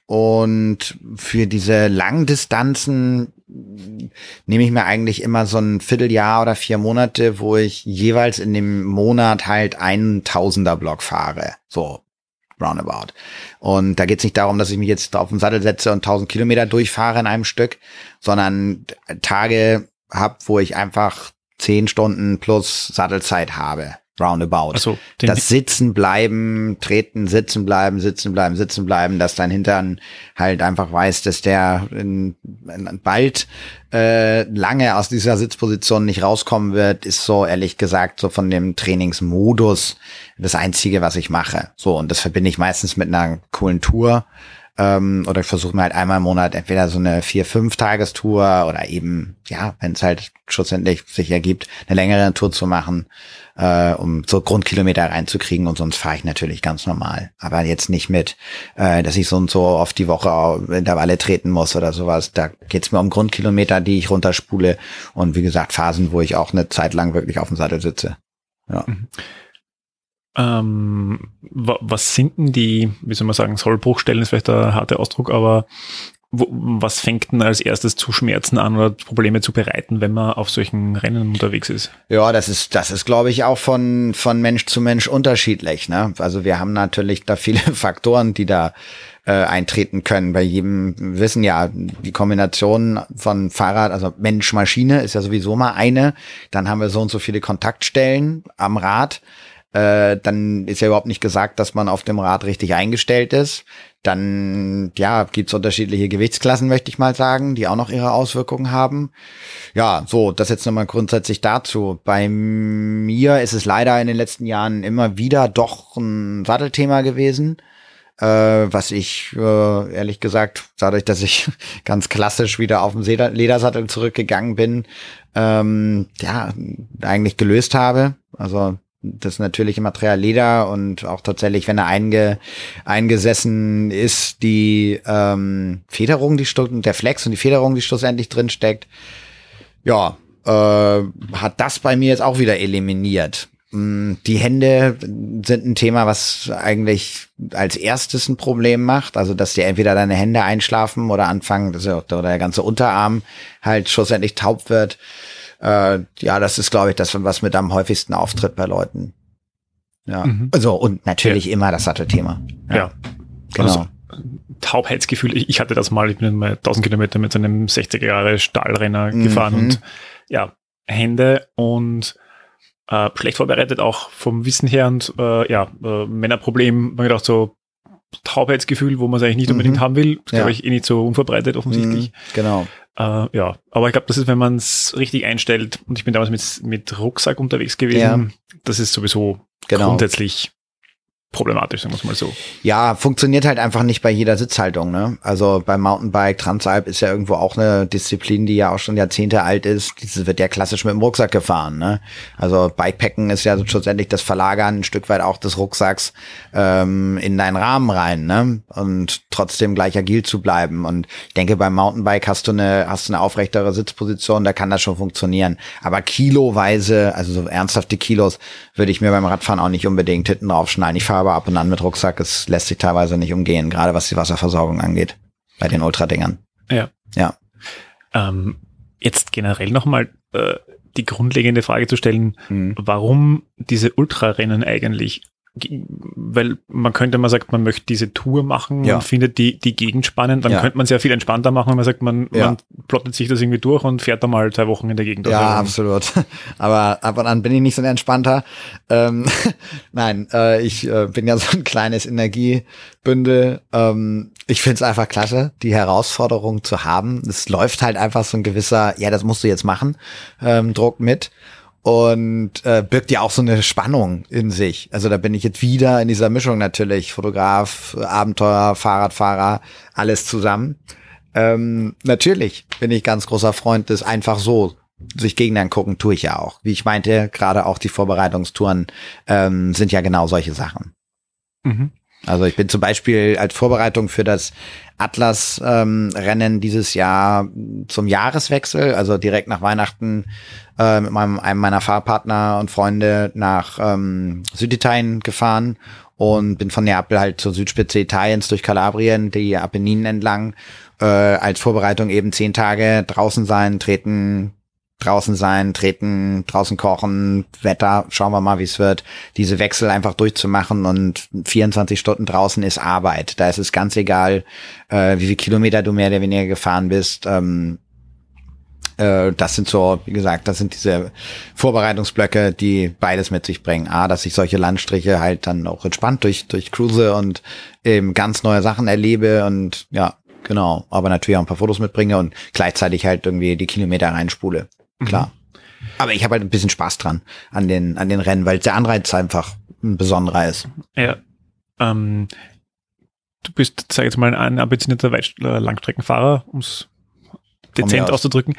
und für diese Langdistanzen nehme ich mir eigentlich immer so ein Vierteljahr oder vier Monate, wo ich jeweils in dem Monat halt einen Tausender-Block fahre. So roundabout. Und da geht es nicht darum, dass ich mich jetzt auf den Sattel setze und 1000 Kilometer durchfahre in einem Stück, sondern Tage hab, wo ich einfach zehn Stunden plus Sattelzeit habe. Roundabout. Den, das Sitzen bleiben, treten, sitzen bleiben, sitzen bleiben, sitzen bleiben, dass dein Hintern halt einfach weiß, dass der in, in bald äh, lange aus dieser Sitzposition nicht rauskommen wird, ist so ehrlich gesagt so von dem Trainingsmodus das einzige, was ich mache. So und das verbinde ich meistens mit einer coolen Tour. Ähm, oder ich versuche mir halt einmal im Monat entweder so eine vier, fünf Tagestour oder eben, ja, wenn es halt schlussendlich sich ergibt, eine längere Tour zu machen, äh, um so Grundkilometer reinzukriegen und sonst fahre ich natürlich ganz normal. Aber jetzt nicht mit, äh, dass ich so und so auf die Woche Intervalle treten muss oder sowas. Da geht's mir um Grundkilometer, die ich runterspule und wie gesagt Phasen, wo ich auch eine Zeit lang wirklich auf dem Sattel sitze. Ja. Mhm. Ähm, was sind denn die, wie soll man sagen, Sollbruchstellen ist vielleicht ein harter Ausdruck, aber was fängt denn als erstes zu schmerzen an oder Probleme zu bereiten, wenn man auf solchen Rennen unterwegs ist? Ja, das ist, das ist, glaube ich, auch von, von Mensch zu Mensch unterschiedlich. Ne? Also wir haben natürlich da viele Faktoren, die da äh, eintreten können. Bei jedem wissen ja, die Kombination von Fahrrad, also Mensch-Maschine ist ja sowieso mal eine. Dann haben wir so und so viele Kontaktstellen am Rad äh, dann ist ja überhaupt nicht gesagt, dass man auf dem Rad richtig eingestellt ist. Dann, ja, gibt's unterschiedliche Gewichtsklassen, möchte ich mal sagen, die auch noch ihre Auswirkungen haben. Ja, so, das jetzt nochmal grundsätzlich dazu. Bei mir ist es leider in den letzten Jahren immer wieder doch ein Sattelthema gewesen. Äh, was ich äh, ehrlich gesagt, dadurch, dass ich ganz klassisch wieder auf dem Ledersattel zurückgegangen bin, ähm, ja, eigentlich gelöst habe. Also das natürliche Material Leder und auch tatsächlich, wenn er einge, eingesessen ist, die ähm, Federung, die der Flex und die Federung, die schlussendlich drin steckt, ja, äh, hat das bei mir jetzt auch wieder eliminiert. Mm, die Hände sind ein Thema, was eigentlich als erstes ein Problem macht. Also, dass dir entweder deine Hände einschlafen oder anfangen, dass ja, oder der ganze Unterarm halt schlussendlich taub wird. Äh, ja, das ist, glaube ich, das, was mit am häufigsten auftritt bei Leuten. Ja. Mhm. Also, und natürlich ja. immer das Sattelthema. Ja. ja. Genau. Also, Taubheitsgefühl, ich, ich, hatte das mal, ich bin mal 1000 Kilometer mit so einem 60er Jahre Stahlrenner mhm. gefahren und ja, Hände und äh, schlecht vorbereitet, auch vom Wissen her und äh, ja, äh, Männerproblem, man gedacht so, Taubheitsgefühl, wo man es eigentlich nicht unbedingt mhm. haben will, ist, ja. glaube ich, eh nicht so unverbreitet offensichtlich. Mhm, genau. Äh, ja, aber ich glaube, das ist, wenn man es richtig einstellt, und ich bin damals mit, mit Rucksack unterwegs gewesen, ja. das ist sowieso genau. grundsätzlich problematisch, sagen wir mal so. Ja, funktioniert halt einfach nicht bei jeder Sitzhaltung. Ne? Also beim Mountainbike, Transalp ist ja irgendwo auch eine Disziplin, die ja auch schon Jahrzehnte alt ist. Dieses wird ja klassisch mit dem Rucksack gefahren. Ne? Also Bikepacken ist ja schlussendlich das Verlagern ein Stück weit auch des Rucksacks ähm, in deinen Rahmen rein ne? und trotzdem gleich agil zu bleiben. Und ich denke, beim Mountainbike hast du eine, hast eine aufrechtere Sitzposition, da kann das schon funktionieren. Aber kiloweise, also so ernsthafte Kilos, würde ich mir beim Radfahren auch nicht unbedingt hinten drauf schnallen. Ich fahre aber ab und an mit Rucksack. Es lässt sich teilweise nicht umgehen, gerade was die Wasserversorgung angeht. Bei den Ultradingern. Ja. Ja. Ähm, jetzt generell nochmal äh, die grundlegende Frage zu stellen, mhm. warum diese Ultrarennen eigentlich? Weil man könnte, man sagt, man möchte diese Tour machen ja. und findet die, die Gegend spannend, dann ja. könnte man es ja viel entspannter machen, wenn man sagt, man, ja. man plottet sich das irgendwie durch und fährt da mal zwei Wochen in der Gegend. Ja, absolut. Aber ab und an bin ich nicht so ein entspannter. Ähm, Nein, äh, ich äh, bin ja so ein kleines Energiebündel. Ähm, ich finde es einfach klasse, die Herausforderung zu haben. Es läuft halt einfach so ein gewisser, ja, das musst du jetzt machen, ähm, Druck mit und äh, birgt ja auch so eine Spannung in sich. Also da bin ich jetzt wieder in dieser Mischung natürlich, Fotograf, Abenteuer, Fahrradfahrer, alles zusammen. Ähm, natürlich bin ich ganz großer Freund des einfach so sich Gegner angucken, tue ich ja auch. Wie ich meinte, gerade auch die Vorbereitungstouren ähm, sind ja genau solche Sachen. Mhm. Also ich bin zum Beispiel als Vorbereitung für das Atlas-Rennen ähm, dieses Jahr zum Jahreswechsel, also direkt nach Weihnachten, äh, mit meinem, einem meiner Fahrpartner und Freunde nach ähm, Süditalien gefahren und bin von Neapel halt zur Südspitze Italiens durch Kalabrien, die Apenninen entlang, äh, als Vorbereitung eben zehn Tage draußen sein, treten, draußen sein, treten, draußen kochen, Wetter, schauen wir mal, wie es wird. Diese Wechsel einfach durchzumachen und 24 Stunden draußen ist Arbeit. Da ist es ganz egal, äh, wie viele Kilometer du mehr oder weniger gefahren bist. Ähm, äh, das sind so, wie gesagt, das sind diese Vorbereitungsblöcke, die beides mit sich bringen. A, dass ich solche Landstriche halt dann auch entspannt durch, durch Cruise und eben ganz neue Sachen erlebe und ja, genau. Aber natürlich auch ein paar Fotos mitbringe und gleichzeitig halt irgendwie die Kilometer reinspule. Klar. Mhm. Aber ich habe halt ein bisschen Spaß dran an den, an den Rennen, weil der Anreiz einfach ein besonderer ist. Ja. Ähm, du bist, sag ich jetzt mal, ein ambitionierter Weit äh, Langstreckenfahrer, um es dezent auszudrücken.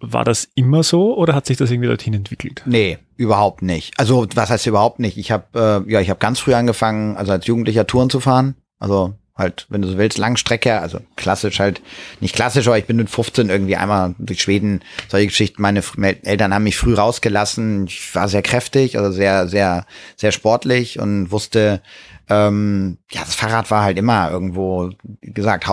War das immer so oder hat sich das irgendwie dorthin entwickelt? Nee, überhaupt nicht. Also was heißt überhaupt nicht? Ich habe äh, ja, ich habe ganz früh angefangen, also als Jugendlicher Touren zu fahren. Also halt, wenn du so willst, Langstrecke, also klassisch halt, nicht klassisch, aber ich bin mit 15 irgendwie einmal durch Schweden, solche Geschichten. Meine Eltern haben mich früh rausgelassen. Ich war sehr kräftig, also sehr, sehr, sehr sportlich und wusste, ähm, ja, das Fahrrad war halt immer irgendwo, wie gesagt,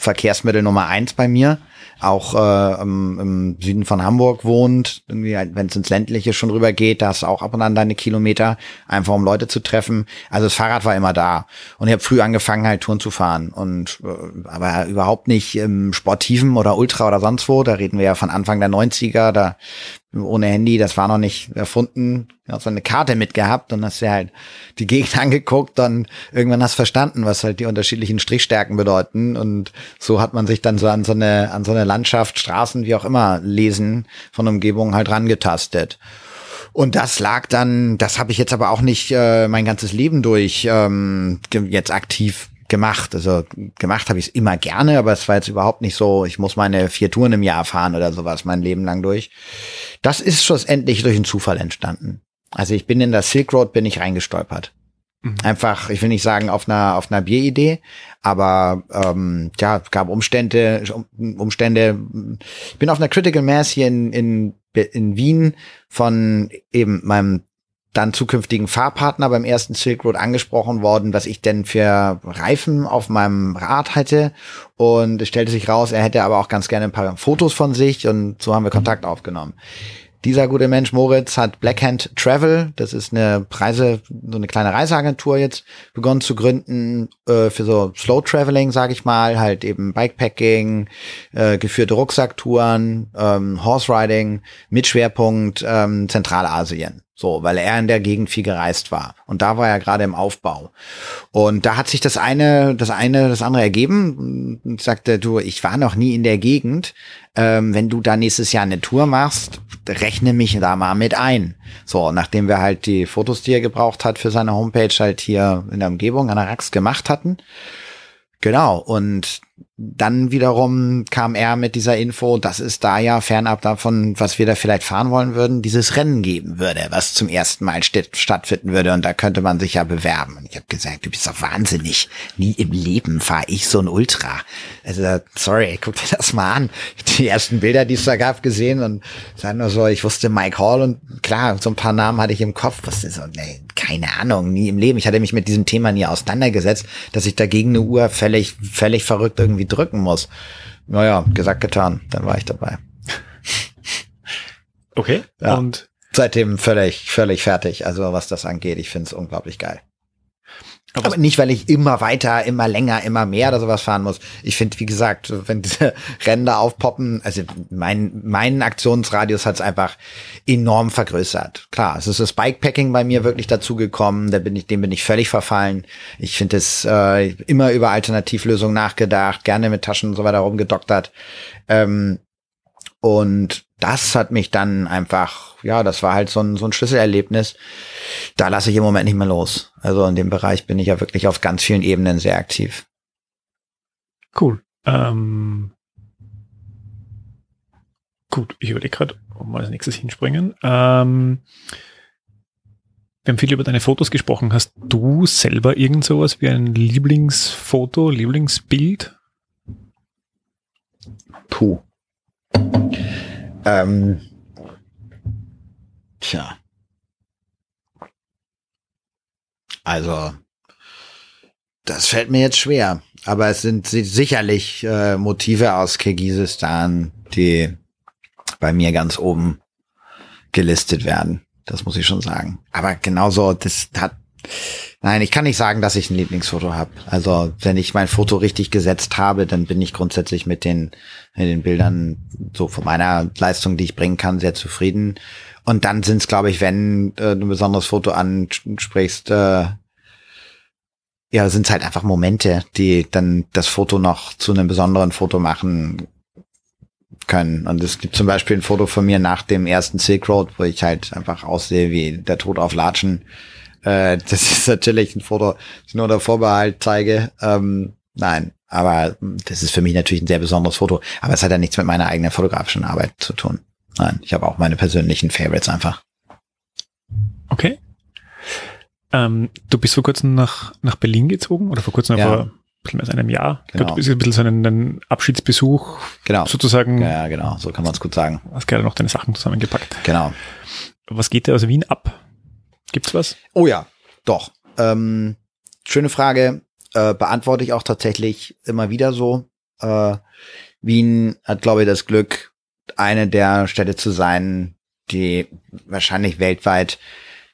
Hauptverkehrsmittel Nummer eins bei mir auch äh, im, im Süden von Hamburg wohnt, irgendwie, wenn es ins Ländliche schon rüber geht, da du auch ab und an deine Kilometer, einfach um Leute zu treffen. Also das Fahrrad war immer da. Und ich habe früh angefangen, halt Touren zu fahren. Und äh, aber überhaupt nicht im Sportiven oder Ultra oder sonst wo. Da reden wir ja von Anfang der 90er, da ohne Handy, das war noch nicht erfunden. Du hast eine Karte mitgehabt und hast dir halt die Gegend angeguckt und irgendwann hast verstanden, was halt die unterschiedlichen Strichstärken bedeuten. Und so hat man sich dann so an so eine, an so eine Landschaft, Straßen, wie auch immer, lesen von Umgebungen halt rangetastet. Und das lag dann, das habe ich jetzt aber auch nicht äh, mein ganzes Leben durch ähm, jetzt aktiv gemacht. Also gemacht habe ich es immer gerne, aber es war jetzt überhaupt nicht so, ich muss meine vier Touren im Jahr fahren oder sowas mein Leben lang durch. Das ist schlussendlich durch einen Zufall entstanden. Also ich bin in der Silk Road, bin ich reingestolpert. Mhm. Einfach, ich will nicht sagen auf einer auf einer Bieridee, aber ähm, ja, gab Umstände, Umstände. Ich bin auf einer Critical Mass hier in in in Wien von eben meinem dann zukünftigen Fahrpartner beim ersten Silk Road angesprochen worden, was ich denn für Reifen auf meinem Rad hätte. Und es stellte sich raus, er hätte aber auch ganz gerne ein paar Fotos von sich und so haben wir Kontakt aufgenommen. Dieser gute Mensch Moritz hat Blackhand Travel, das ist eine Preise, so eine kleine Reiseagentur jetzt begonnen zu gründen äh, für so Slow Traveling, sage ich mal, halt eben Bikepacking, äh, geführte Rucksacktouren, ähm, Horse Riding mit Schwerpunkt ähm, Zentralasien. So, weil er in der Gegend viel gereist war. Und da war er gerade im Aufbau. Und da hat sich das eine, das eine, das andere ergeben. Und sagte, du, ich war noch nie in der Gegend. Ähm, wenn du da nächstes Jahr eine Tour machst, rechne mich da mal mit ein. So, nachdem wir halt die Fotos, die er gebraucht hat für seine Homepage halt hier in der Umgebung an der Rax gemacht hatten. Genau. Und dann wiederum kam er mit dieser Info, dass es da ja fernab davon, was wir da vielleicht fahren wollen würden, dieses Rennen geben würde, was zum ersten Mal st stattfinden würde und da könnte man sich ja bewerben. Und ich habe gesagt, du bist doch wahnsinnig. Nie im Leben fahre ich so ein Ultra. Also sorry, guck dir das mal an. Die ersten Bilder, die es da gab, gesehen und sag nur so, ich wusste Mike Hall und klar, so ein paar Namen hatte ich im Kopf. Was ist so, nee, keine Ahnung, nie im Leben. Ich hatte mich mit diesem Thema nie auseinandergesetzt, dass ich dagegen eine Uhr völlig, völlig verrückt irgendwie drücken muss. Naja, gesagt, getan. Dann war ich dabei. Okay. Ja. Und seitdem völlig, völlig fertig. Also was das angeht, ich finde es unglaublich geil. Aber, aber, nicht, weil ich immer weiter, immer länger, immer mehr oder sowas fahren muss. Ich finde, wie gesagt, wenn diese Ränder aufpoppen, also mein, mein Aktionsradius hat es einfach enorm vergrößert. Klar, es ist das Bikepacking bei mir wirklich dazugekommen, da bin ich, dem bin ich völlig verfallen. Ich finde es äh, immer über Alternativlösungen nachgedacht, gerne mit Taschen und so weiter rumgedoktert. Ähm, und das hat mich dann einfach, ja, das war halt so ein, so ein Schlüsselerlebnis. Da lasse ich im Moment nicht mehr los. Also in dem Bereich bin ich ja wirklich auf ganz vielen Ebenen sehr aktiv. Cool. Ähm, gut, ich überlege gerade, wo wir als nächstes hinspringen. Ähm, wir haben viel über deine Fotos gesprochen. Hast du selber irgend sowas wie ein Lieblingsfoto, Lieblingsbild? Puh. Ähm, tja. Also, das fällt mir jetzt schwer. Aber es sind sicherlich äh, Motive aus Kirgisistan, die bei mir ganz oben gelistet werden. Das muss ich schon sagen. Aber genauso, das hat Nein, ich kann nicht sagen, dass ich ein Lieblingsfoto habe. Also wenn ich mein Foto richtig gesetzt habe, dann bin ich grundsätzlich mit den, mit den Bildern so von meiner Leistung, die ich bringen kann, sehr zufrieden. Und dann sind es, glaube ich, wenn äh, du ein besonderes Foto ansprichst, äh, ja, sind halt einfach Momente, die dann das Foto noch zu einem besonderen Foto machen können. Und es gibt zum Beispiel ein Foto von mir nach dem ersten Silk Road, wo ich halt einfach aussehe wie der Tod auf Latschen Äh, das ist natürlich ein Foto, das ich nur unter Vorbehalt zeige. Ähm, nein, aber das ist für mich natürlich ein sehr besonderes Foto. Aber es hat ja nichts mit meiner eigenen fotografischen Arbeit zu tun. Nein, ich habe auch meine persönlichen Favorites einfach. Okay. Ähm, du bist vor kurzem nach, nach Berlin gezogen oder vor kurzem ja. vor bisschen mehr als einem Jahr. Genau. du bist ein bisschen so einen, einen Abschiedsbesuch genau. sozusagen. Ja, genau, so kann man es gut sagen. Hast gerade noch deine Sachen zusammengepackt. Genau. Was geht da aus Wien ab? Gibt's was? Oh ja, doch. Ähm, schöne Frage. Äh, beantworte ich auch tatsächlich immer wieder so. Äh, Wien hat, glaube ich, das Glück, eine der Städte zu sein, die wahrscheinlich weltweit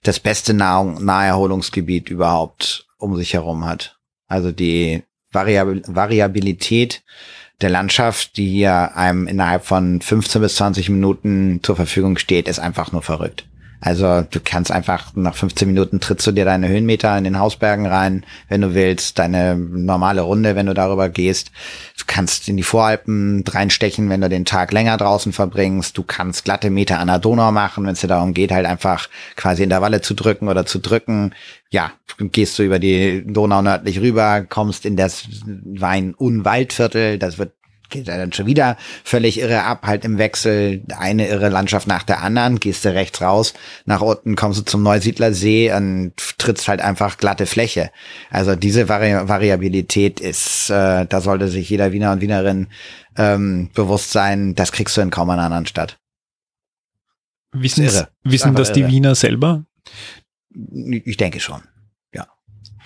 das beste Nahrung, Naherholungsgebiet überhaupt um sich herum hat. Also die Variabil Variabilität der Landschaft, die hier einem innerhalb von 15 bis 20 Minuten zur Verfügung steht, ist einfach nur verrückt. Also du kannst einfach nach 15 Minuten trittst du dir deine Höhenmeter in den Hausbergen rein, wenn du willst, deine normale Runde, wenn du darüber gehst. Du kannst in die Voralpen reinstechen, wenn du den Tag länger draußen verbringst. Du kannst glatte Meter an der Donau machen, wenn es dir darum geht, halt einfach quasi Intervalle zu drücken oder zu drücken. Ja, gehst du über die Donau nördlich rüber, kommst in das Wein-Unwaldviertel, das wird geht er dann schon wieder völlig irre ab, halt im Wechsel, eine irre Landschaft nach der anderen, gehst du rechts raus, nach unten kommst du zum Neusiedlersee und trittst halt einfach glatte Fläche. Also diese Vari Variabilität ist, äh, da sollte sich jeder Wiener und Wienerin ähm, bewusst sein, das kriegst du in kaum einer anderen Stadt. Wissen, wissen das die Wiener selber? Ich denke schon.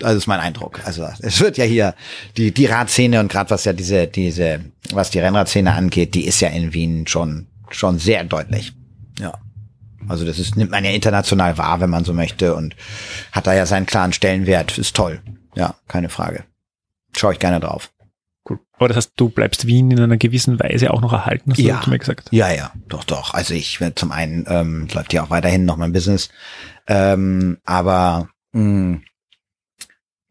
Also ist mein Eindruck. Also es wird ja hier die die Radszene und gerade was ja diese diese was die Rennradszene angeht, die ist ja in Wien schon schon sehr deutlich. Ja. Also das ist nimmt man ja international wahr, wenn man so möchte und hat da ja seinen klaren Stellenwert. Ist toll. Ja, keine Frage. Schaue ich gerne drauf. Cool. Aber das heißt, du bleibst Wien in einer gewissen Weise auch noch erhalten, hast ja. du mir gesagt? Ja, ja, doch, doch. Also ich zum einen ähm, läuft ja auch weiterhin noch mein Business, ähm, aber mh,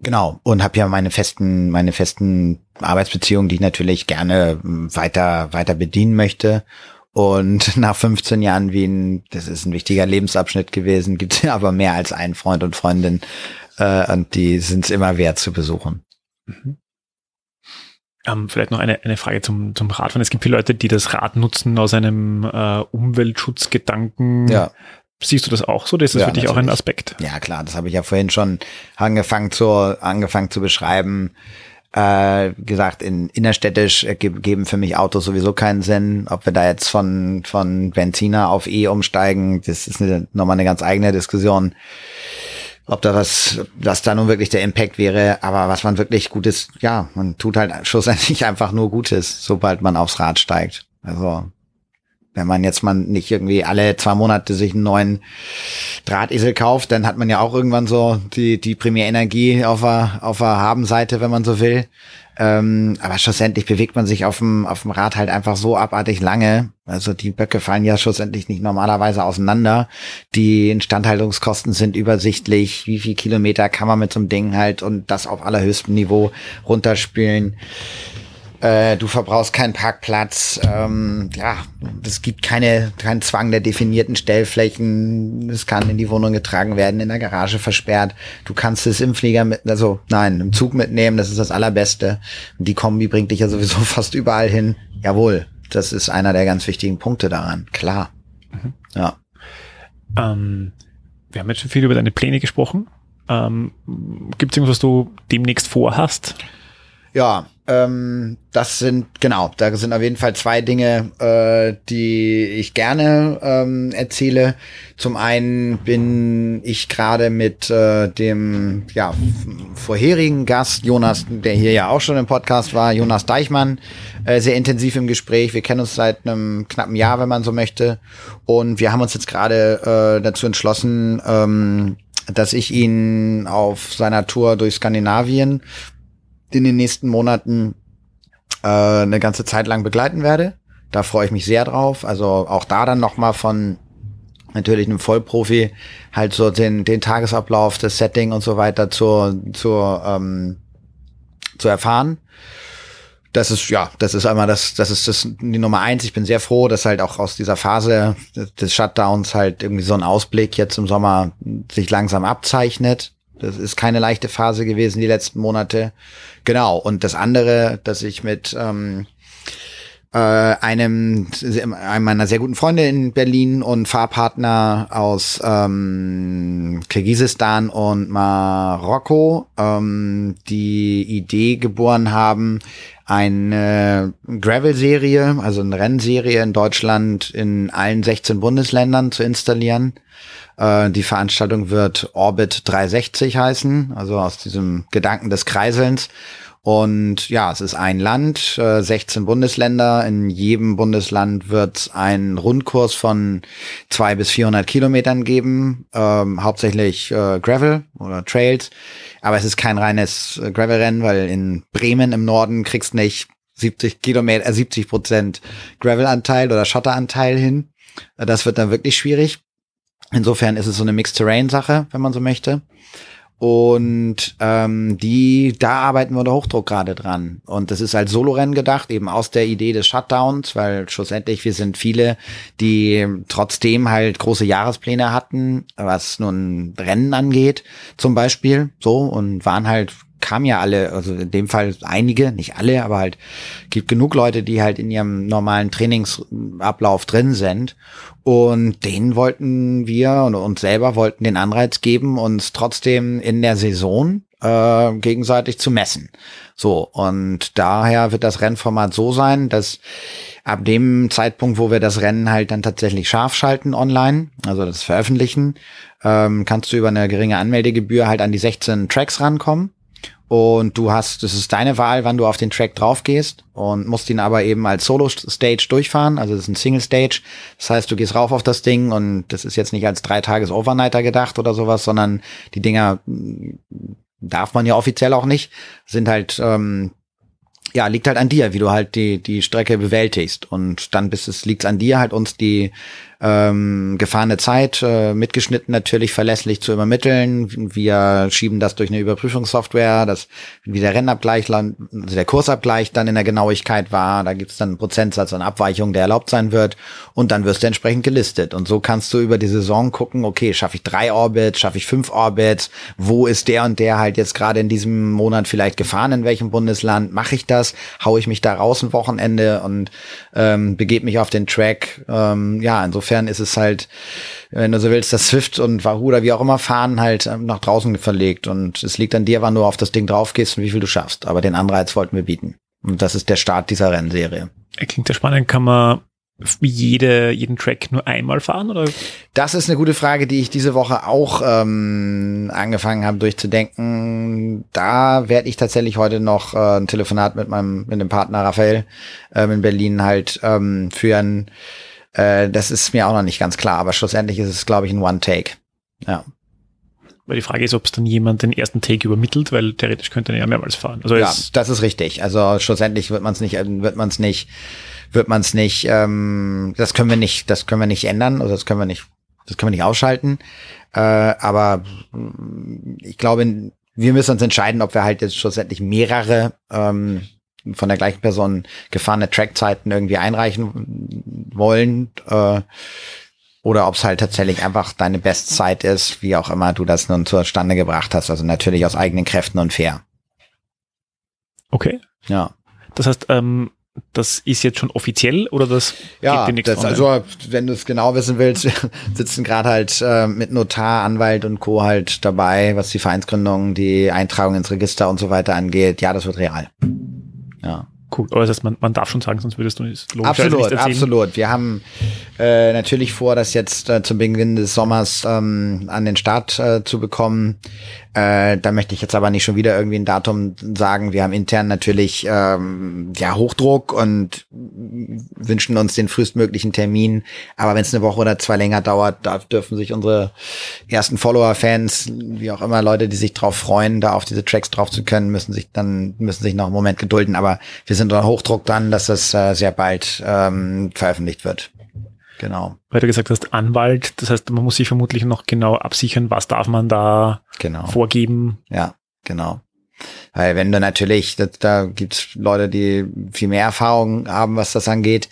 Genau und habe ja meine festen meine festen Arbeitsbeziehungen, die ich natürlich gerne hm, weiter weiter bedienen möchte. Und nach 15 Jahren Wien, das ist ein wichtiger Lebensabschnitt gewesen, gibt es ja aber mehr als einen Freund und Freundin äh, und die sind es immer wert zu besuchen. Mhm. Ähm, vielleicht noch eine, eine Frage zum, zum Radfahren. Es gibt viele Leute, die das Rad nutzen aus einem äh, Umweltschutzgedanken. Ja. Siehst du das auch so? Das ist ja, für dich natürlich. auch ein Aspekt. Ja, klar, das habe ich ja vorhin schon angefangen zu, angefangen zu beschreiben. Äh, gesagt, in innerstädtisch geben für mich Autos sowieso keinen Sinn. Ob wir da jetzt von, von Benziner auf E umsteigen, das ist eine, nochmal eine ganz eigene Diskussion. Ob da was, was da nun wirklich der Impact wäre, aber was man wirklich Gutes, ja, man tut halt schlussendlich einfach nur Gutes, sobald man aufs Rad steigt. Also wenn man jetzt mal nicht irgendwie alle zwei Monate sich einen neuen Drahtesel kauft, dann hat man ja auch irgendwann so die, die Primärenergie auf der, auf der Habenseite, wenn man so will. Ähm, aber schlussendlich bewegt man sich auf dem, auf dem Rad halt einfach so abartig lange. Also die Böcke fallen ja schlussendlich nicht normalerweise auseinander. Die Instandhaltungskosten sind übersichtlich. Wie viel Kilometer kann man mit so einem Ding halt und das auf allerhöchstem Niveau runterspielen? Äh, du verbrauchst keinen Parkplatz. Ähm, ja, es gibt keine, keinen Zwang der definierten Stellflächen. Es kann in die Wohnung getragen werden, in der Garage versperrt. Du kannst es im Flieger mit, also nein, im Zug mitnehmen. Das ist das Allerbeste. Und die Kombi bringt dich ja sowieso fast überall hin. Jawohl, das ist einer der ganz wichtigen Punkte daran. Klar. Mhm. Ja. Ähm, wir haben jetzt schon viel über deine Pläne gesprochen. Ähm, Gibt es irgendwas, was du demnächst vorhast? Ja, ähm, das sind, genau, da sind auf jeden Fall zwei Dinge, äh, die ich gerne ähm, erzähle. Zum einen bin ich gerade mit äh, dem ja, vorherigen Gast, Jonas, der hier ja auch schon im Podcast war, Jonas Deichmann, äh, sehr intensiv im Gespräch. Wir kennen uns seit einem knappen Jahr, wenn man so möchte. Und wir haben uns jetzt gerade äh, dazu entschlossen, ähm, dass ich ihn auf seiner Tour durch Skandinavien in den nächsten Monaten äh, eine ganze Zeit lang begleiten werde. Da freue ich mich sehr drauf. Also auch da dann nochmal von natürlich einem Vollprofi halt so den, den Tagesablauf, das Setting und so weiter zu, zu, ähm, zu erfahren. das ist, ja, das ist einmal das, das ist das, die Nummer eins. Ich bin sehr froh, dass halt auch aus dieser Phase des Shutdowns halt irgendwie so ein Ausblick jetzt im Sommer sich langsam abzeichnet. Das ist keine leichte Phase gewesen die letzten Monate. Genau. Und das andere, dass ich mit ähm, äh, einem, einem meiner sehr guten Freunde in Berlin und Fahrpartner aus ähm, Kirgisistan und Marokko ähm, die Idee geboren haben, eine Gravel-Serie, also eine Rennserie in Deutschland in allen 16 Bundesländern zu installieren. Äh, die Veranstaltung wird Orbit 360 heißen, also aus diesem Gedanken des Kreiselns. Und ja, es ist ein Land, äh, 16 Bundesländer. In jedem Bundesland wird es einen Rundkurs von zwei bis 400 Kilometern geben, ähm, hauptsächlich äh, Gravel oder Trails. Aber es ist kein reines äh, Gravel-Rennen, weil in Bremen im Norden kriegst nicht 70 Kilometer, äh, 70 Prozent Gravel-Anteil oder Schotteranteil hin. Äh, das wird dann wirklich schwierig. Insofern ist es so eine Mixed-Terrain-Sache, wenn man so möchte. Und ähm, die, da arbeiten wir unter Hochdruck gerade dran. Und das ist als Solorennen gedacht, eben aus der Idee des Shutdowns, weil schlussendlich wir sind viele, die trotzdem halt große Jahrespläne hatten, was nun Rennen angeht, zum Beispiel, so und waren halt kamen ja alle, also in dem Fall einige, nicht alle, aber halt gibt genug Leute, die halt in ihrem normalen Trainingsablauf drin sind. Und denen wollten wir und uns selber wollten den Anreiz geben, uns trotzdem in der Saison äh, gegenseitig zu messen. So, und daher wird das Rennformat so sein, dass ab dem Zeitpunkt, wo wir das Rennen halt dann tatsächlich scharf schalten online, also das veröffentlichen, ähm, kannst du über eine geringe Anmeldegebühr halt an die 16 Tracks rankommen. Und du hast, das ist deine Wahl, wann du auf den Track drauf gehst und musst ihn aber eben als Solo-Stage durchfahren. Also das ist ein Single-Stage. Das heißt, du gehst rauf auf das Ding und das ist jetzt nicht als drei Tages Overnighter gedacht oder sowas, sondern die Dinger hm, darf man ja offiziell auch nicht, sind halt ähm, ja, liegt halt an dir, wie du halt die, die Strecke bewältigst. Und dann bist es, liegt an dir halt uns die ähm, gefahrene Zeit äh, mitgeschnitten natürlich verlässlich zu übermitteln. Wir schieben das durch eine Überprüfungssoftware, dass wie der Rennabgleich, also der Kursabgleich dann in der Genauigkeit war. Da gibt es dann einen Prozentsatz an Abweichung, der erlaubt sein wird. Und dann wirst du entsprechend gelistet. Und so kannst du über die Saison gucken, okay, schaffe ich drei Orbits, schaffe ich fünf Orbits, wo ist der und der halt jetzt gerade in diesem Monat vielleicht gefahren, in welchem Bundesland, mache ich das, hau ich mich da raus ein Wochenende und ähm, begebe mich auf den Track. Ähm, ja, insofern insofern ist es halt, wenn du so willst, das Swift und Wahoo oder wie auch immer fahren halt ähm, nach draußen verlegt. Und es liegt an dir, wann du auf das Ding drauf gehst und wie viel du schaffst. Aber den Anreiz wollten wir bieten. Und das ist der Start dieser Rennserie. Klingt ja spannend. Kann man jede, jeden Track nur einmal fahren? Oder? Das ist eine gute Frage, die ich diese Woche auch ähm, angefangen habe durchzudenken. Da werde ich tatsächlich heute noch äh, ein Telefonat mit meinem mit dem Partner Raphael ähm, in Berlin halt ähm, führen äh, das ist mir auch noch nicht ganz klar, aber schlussendlich ist es, glaube ich, ein One-Take. Ja. Weil die Frage ist, ob es dann jemand den ersten Take übermittelt, weil theoretisch könnte er ja mehrmals fahren. Also ja, das ist richtig. Also schlussendlich wird man es nicht, wird man es nicht, wird man es nicht, ähm, das können wir nicht, das können wir nicht ändern, oder das können wir nicht, das können wir nicht ausschalten. Äh, aber ich glaube, wir müssen uns entscheiden, ob wir halt jetzt schlussendlich mehrere ähm, von der gleichen Person gefahrene Trackzeiten irgendwie einreichen wollen äh, oder ob es halt tatsächlich einfach deine Bestzeit ist, wie auch immer du das nun zustande gebracht hast. Also natürlich aus eigenen Kräften und fair. Okay. Ja. Das heißt, ähm, das ist jetzt schon offiziell oder das ja, geht das, also wenn du es genau wissen willst, sitzen gerade halt äh, mit Notar, Anwalt und Co. halt dabei, was die Vereinsgründung, die Eintragung ins Register und so weiter angeht. Ja, das wird real. Ja. Cool, aber das heißt, man, man darf schon sagen, sonst würdest du es Absolut, nicht absolut. Wir haben äh, natürlich vor, das jetzt äh, zum Beginn des Sommers ähm, an den Start äh, zu bekommen. Äh, da möchte ich jetzt aber nicht schon wieder irgendwie ein Datum sagen. Wir haben intern natürlich ähm, ja Hochdruck und wünschen uns den frühestmöglichen Termin. Aber wenn es eine Woche oder zwei länger dauert, da dürfen sich unsere ersten Follower-Fans, wie auch immer Leute, die sich drauf freuen, da auf diese Tracks drauf zu können, müssen sich dann müssen sich noch einen Moment gedulden. Aber wir sind unter Hochdruck dann, dass das äh, sehr bald ähm, veröffentlicht wird. Genau. Weil du gesagt hast, Anwalt, das heißt, man muss sich vermutlich noch genau absichern, was darf man da genau. vorgeben. Ja, genau. Weil wenn du natürlich, das, da gibt's Leute, die viel mehr Erfahrung haben, was das angeht.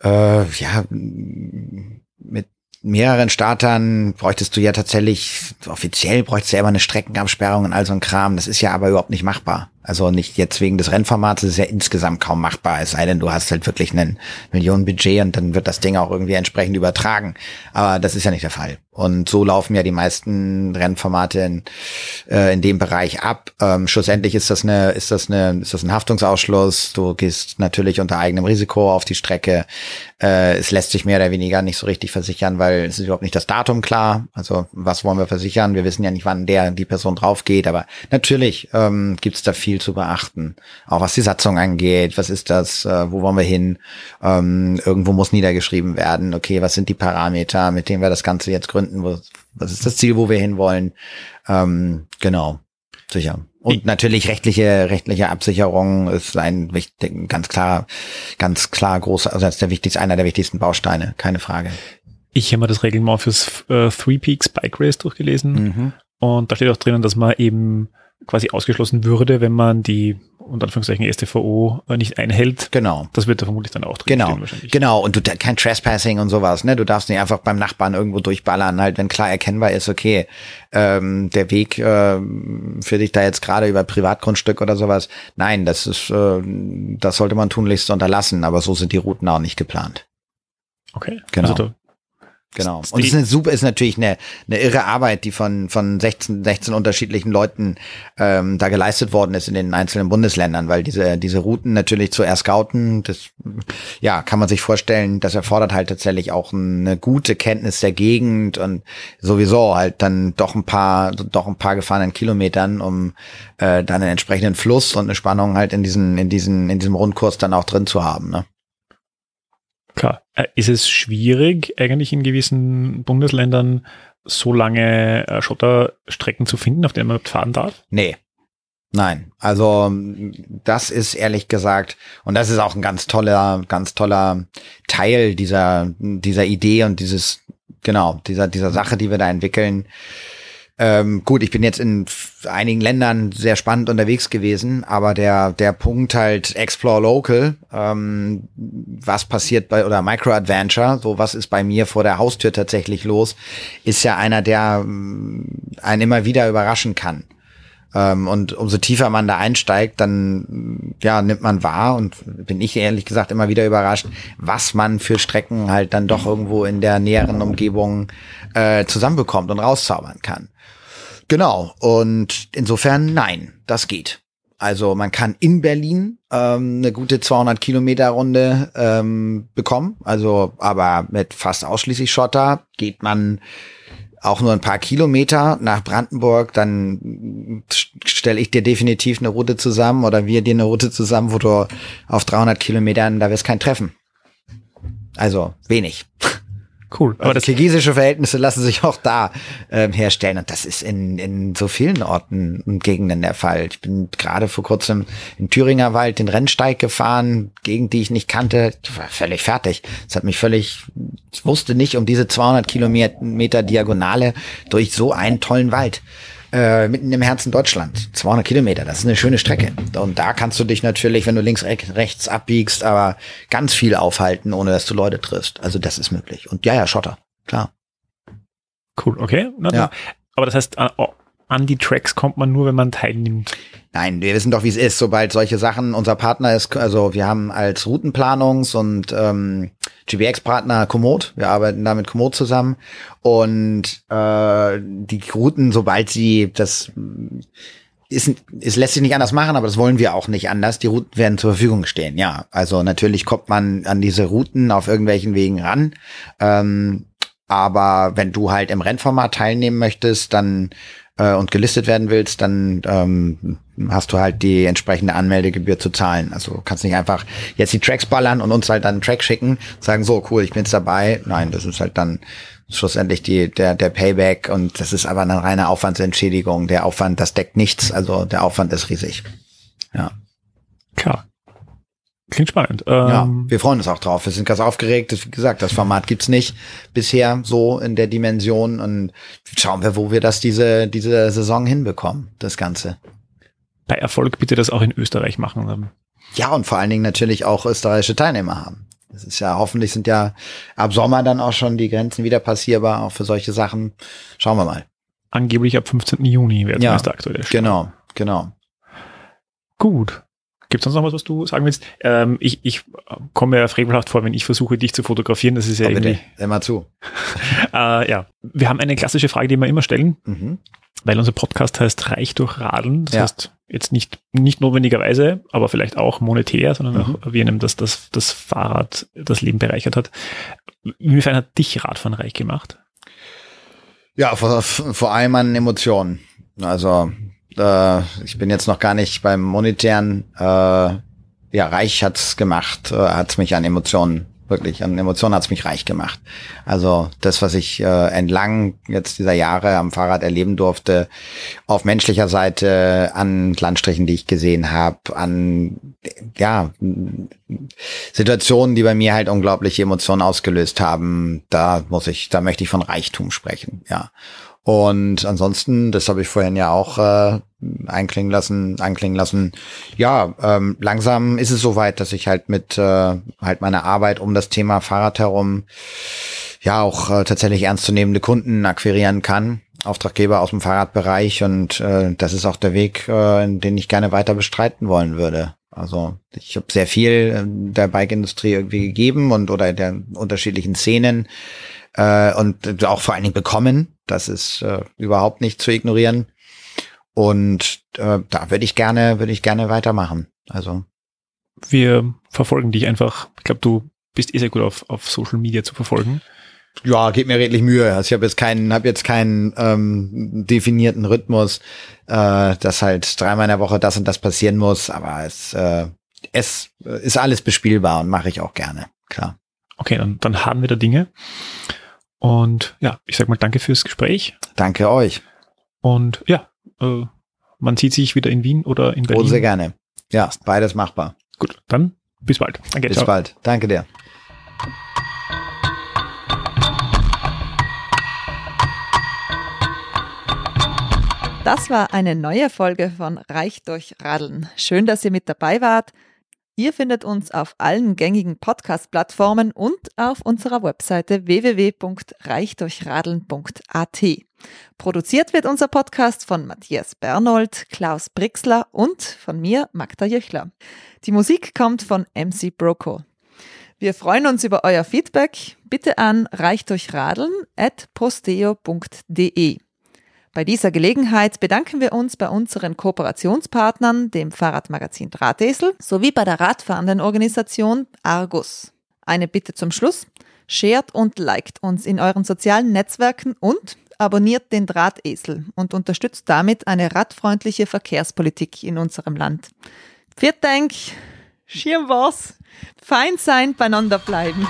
Äh, ja, mit mehreren Startern bräuchtest du ja tatsächlich, offiziell bräuchtest du ja immer eine Streckenabsperrung und all so ein Kram. Das ist ja aber überhaupt nicht machbar. Also nicht jetzt wegen des Rennformats, das ist ja insgesamt kaum machbar, es sei denn, du hast halt wirklich einen Millionenbudget und dann wird das Ding auch irgendwie entsprechend übertragen. Aber das ist ja nicht der Fall. Und so laufen ja die meisten Rennformate in, äh, in dem Bereich ab. Ähm, schlussendlich ist das eine, ist das eine, ist das ein Haftungsausschluss. Du gehst natürlich unter eigenem Risiko auf die Strecke. Äh, es lässt sich mehr oder weniger nicht so richtig versichern, weil es ist überhaupt nicht das Datum klar. Also was wollen wir versichern? Wir wissen ja nicht, wann der die Person drauf geht. Aber natürlich ähm, gibt es da viel viel zu beachten. Auch was die Satzung angeht, was ist das, äh, wo wollen wir hin? Ähm, irgendwo muss niedergeschrieben werden, okay, was sind die Parameter, mit denen wir das Ganze jetzt gründen, wo, was ist das Ziel, wo wir hinwollen? Ähm, genau, sicher. Und natürlich rechtliche, rechtliche Absicherung ist ein wichtig, ganz klar, ganz klar großer, also das ist der wichtigste, einer der wichtigsten Bausteine, keine Frage. Ich habe mir das Reglement fürs äh, Three Peaks Bike Race durchgelesen mhm. und da steht auch drinnen, dass man eben quasi ausgeschlossen würde, wenn man die unter Anführungszeichen STVO äh, nicht einhält. Genau. Das wird da vermutlich dann auch drin genau. wahrscheinlich. Genau. Und du kein Trespassing und sowas, ne? Du darfst nicht einfach beim Nachbarn irgendwo durchballern, halt, wenn klar erkennbar ist, okay, ähm, der Weg äh, für dich da jetzt gerade über Privatgrundstück oder sowas. Nein, das ist, äh, das sollte man tunlichst unterlassen, aber so sind die Routen auch nicht geplant. Okay. Genau. Also Genau. Und es ist eine super, ist natürlich eine, eine irre Arbeit, die von, von 16, 16 unterschiedlichen Leuten ähm, da geleistet worden ist in den einzelnen Bundesländern, weil diese, diese Routen natürlich zu erscouten, das ja, kann man sich vorstellen, das erfordert halt tatsächlich auch eine gute Kenntnis der Gegend und sowieso halt dann doch ein paar, doch ein paar gefahrenen Kilometern, um äh, dann einen entsprechenden Fluss und eine Spannung halt in diesen, in diesen, in diesem Rundkurs dann auch drin zu haben. Ne? Klar. Äh, ist es schwierig, eigentlich in gewissen Bundesländern so lange äh, Schotterstrecken zu finden, auf denen man fahren darf? Nee. Nein, also das ist ehrlich gesagt, und das ist auch ein ganz toller, ganz toller Teil dieser, dieser Idee und dieses, genau, dieser, dieser Sache, die wir da entwickeln, ähm, gut, ich bin jetzt in einigen Ländern sehr spannend unterwegs gewesen, aber der, der Punkt halt Explore Local, ähm, was passiert bei, oder Micro Adventure, so was ist bei mir vor der Haustür tatsächlich los, ist ja einer, der ähm, einen immer wieder überraschen kann. Ähm, und umso tiefer man da einsteigt, dann ja nimmt man wahr und bin ich ehrlich gesagt immer wieder überrascht, was man für Strecken halt dann doch irgendwo in der näheren Umgebung äh, zusammenbekommt und rauszaubern kann. Genau. Und insofern nein, das geht. Also man kann in Berlin ähm, eine gute 200 Kilometer Runde ähm, bekommen. Also aber mit fast ausschließlich Schotter geht man auch nur ein paar Kilometer nach Brandenburg, dann stelle ich dir definitiv eine Route zusammen oder wir dir eine Route zusammen, wo du auf 300 Kilometern, da wirst kein Treffen. Also wenig. Cool. Aber also das kirgisische Verhältnisse lassen sich auch da ähm, herstellen. Und das ist in, in so vielen Orten und Gegenden der Fall. Ich bin gerade vor kurzem in Thüringer Wald den Rennsteig gefahren, gegen die ich nicht kannte. Ich war völlig fertig. Es hat mich völlig, ich wusste nicht um diese 200 Kilometer Diagonale durch so einen tollen Wald äh, mitten im Herzen Deutschland. 200 Kilometer, das ist eine schöne Strecke. Und da kannst du dich natürlich, wenn du links, rechts abbiegst, aber ganz viel aufhalten, ohne dass du Leute triffst. Also das ist möglich. Und ja, ja, Schotter, klar. Cool, okay. Na, ja. Aber das heißt, an die Tracks kommt man nur, wenn man teilnimmt. Nein, wir wissen doch, wie es ist, sobald solche Sachen, unser Partner ist, also wir haben als Routenplanungs- und ähm, GBX-Partner Komoot, wir arbeiten da mit Komoot zusammen und äh, die Routen, sobald sie das ist, es lässt sich nicht anders machen, aber das wollen wir auch nicht anders. Die Routen werden zur Verfügung stehen, ja. Also natürlich kommt man an diese Routen auf irgendwelchen Wegen ran. Ähm, aber wenn du halt im Rennformat teilnehmen möchtest, dann äh, und gelistet werden willst, dann ähm, hast du halt die entsprechende Anmeldegebühr zu zahlen. Also kannst nicht einfach jetzt die Tracks ballern und uns halt dann einen Track schicken, sagen so cool, ich bin jetzt dabei. Nein, das ist halt dann schlussendlich die, der, der Payback und das ist aber eine reine Aufwandsentschädigung. Der Aufwand, das deckt nichts, also der Aufwand ist riesig. Ja. Klar. Klingt spannend. Ähm, ja, wir freuen uns auch drauf. Wir sind ganz aufgeregt. Wie gesagt, das Format gibt's nicht bisher so in der Dimension und schauen wir, wo wir das diese, diese Saison hinbekommen, das Ganze. bei Erfolg bitte das auch in Österreich machen. Ja, und vor allen Dingen natürlich auch österreichische Teilnehmer haben. Das ist ja, hoffentlich sind ja ab Sommer dann auch schon die Grenzen wieder passierbar, auch für solche Sachen. Schauen wir mal. Angeblich ab 15. Juni wäre ja, der aktuelle. Genau, genau. Gut. Gibt es sonst noch was, was du sagen willst? Ähm, ich, ich komme mir frevelhaft vor, wenn ich versuche, dich zu fotografieren. Das ist ja oh, irgendwie. Bitte, immer zu. äh, ja, wir haben eine klassische Frage, die wir immer stellen, mhm. weil unser Podcast heißt Reich durch Radeln. Das ja. heißt, jetzt nicht, nicht notwendigerweise, aber vielleicht auch monetär, sondern mhm. auch wie einem das, das, das Fahrrad das Leben bereichert hat. Inwiefern hat dich Radfahren reich gemacht? Ja, vor, vor allem an Emotionen. Also äh, ich bin jetzt noch gar nicht beim monetären. Äh, ja, reich hat's gemacht, äh, hat's mich an Emotionen wirklich an Emotionen hat's mich reich gemacht. Also das, was ich äh, entlang jetzt dieser Jahre am Fahrrad erleben durfte, auf menschlicher Seite, an Landstrichen, die ich gesehen habe, an ja Situationen, die bei mir halt unglaubliche Emotionen ausgelöst haben, da muss ich, da möchte ich von Reichtum sprechen, ja. Und ansonsten, das habe ich vorhin ja auch äh, einklingen lassen, anklingen lassen. Ja, ähm, langsam ist es soweit, dass ich halt mit äh, halt meiner Arbeit um das Thema Fahrrad herum ja auch äh, tatsächlich ernstzunehmende Kunden akquirieren kann. Auftraggeber aus dem Fahrradbereich und äh, das ist auch der Weg, äh, den ich gerne weiter bestreiten wollen würde. Also ich habe sehr viel äh, der Bike-Industrie irgendwie gegeben und oder der unterschiedlichen Szenen äh, und auch vor allen Dingen bekommen. Das ist äh, überhaupt nicht zu ignorieren. Und äh, da würde ich gerne, würde ich gerne weitermachen. Also wir verfolgen dich einfach. Ich glaube, du bist eh sehr gut auf, auf Social Media zu verfolgen. Ja, geht mir redlich Mühe. Also ich habe jetzt keinen, habe jetzt keinen ähm, definierten Rhythmus, äh, dass halt dreimal in der Woche das und das passieren muss. Aber es, äh, es ist alles bespielbar und mache ich auch gerne. Klar. Okay, dann, dann haben wir da Dinge. Und ja, ich sag mal danke fürs Gespräch. Danke euch. Und ja, äh, man sieht sich wieder in Wien oder in Berlin. Oh, sehr gerne. Ja, beides machbar. Gut, dann bis bald. Danke, bis ciao. bald. Danke dir. Das war eine neue Folge von Reich durch Radeln. Schön, dass ihr mit dabei wart. Ihr findet uns auf allen gängigen Podcast-Plattformen und auf unserer Webseite www.reichdurchradeln.at. Produziert wird unser Podcast von Matthias Bernold, Klaus Brixler und von mir, Magda Jöchler. Die Musik kommt von MC Broco. Wir freuen uns über euer Feedback. Bitte an reichdurchradeln.posteo.de. Bei dieser Gelegenheit bedanken wir uns bei unseren Kooperationspartnern, dem Fahrradmagazin Drahtesel, sowie bei der radfahrenden Organisation Argus. Eine Bitte zum Schluss. Shared und liked uns in euren sozialen Netzwerken und abonniert den Drahtesel und unterstützt damit eine radfreundliche Verkehrspolitik in unserem Land. Viert Dank, schirm was, fein sein, beieinander bleiben.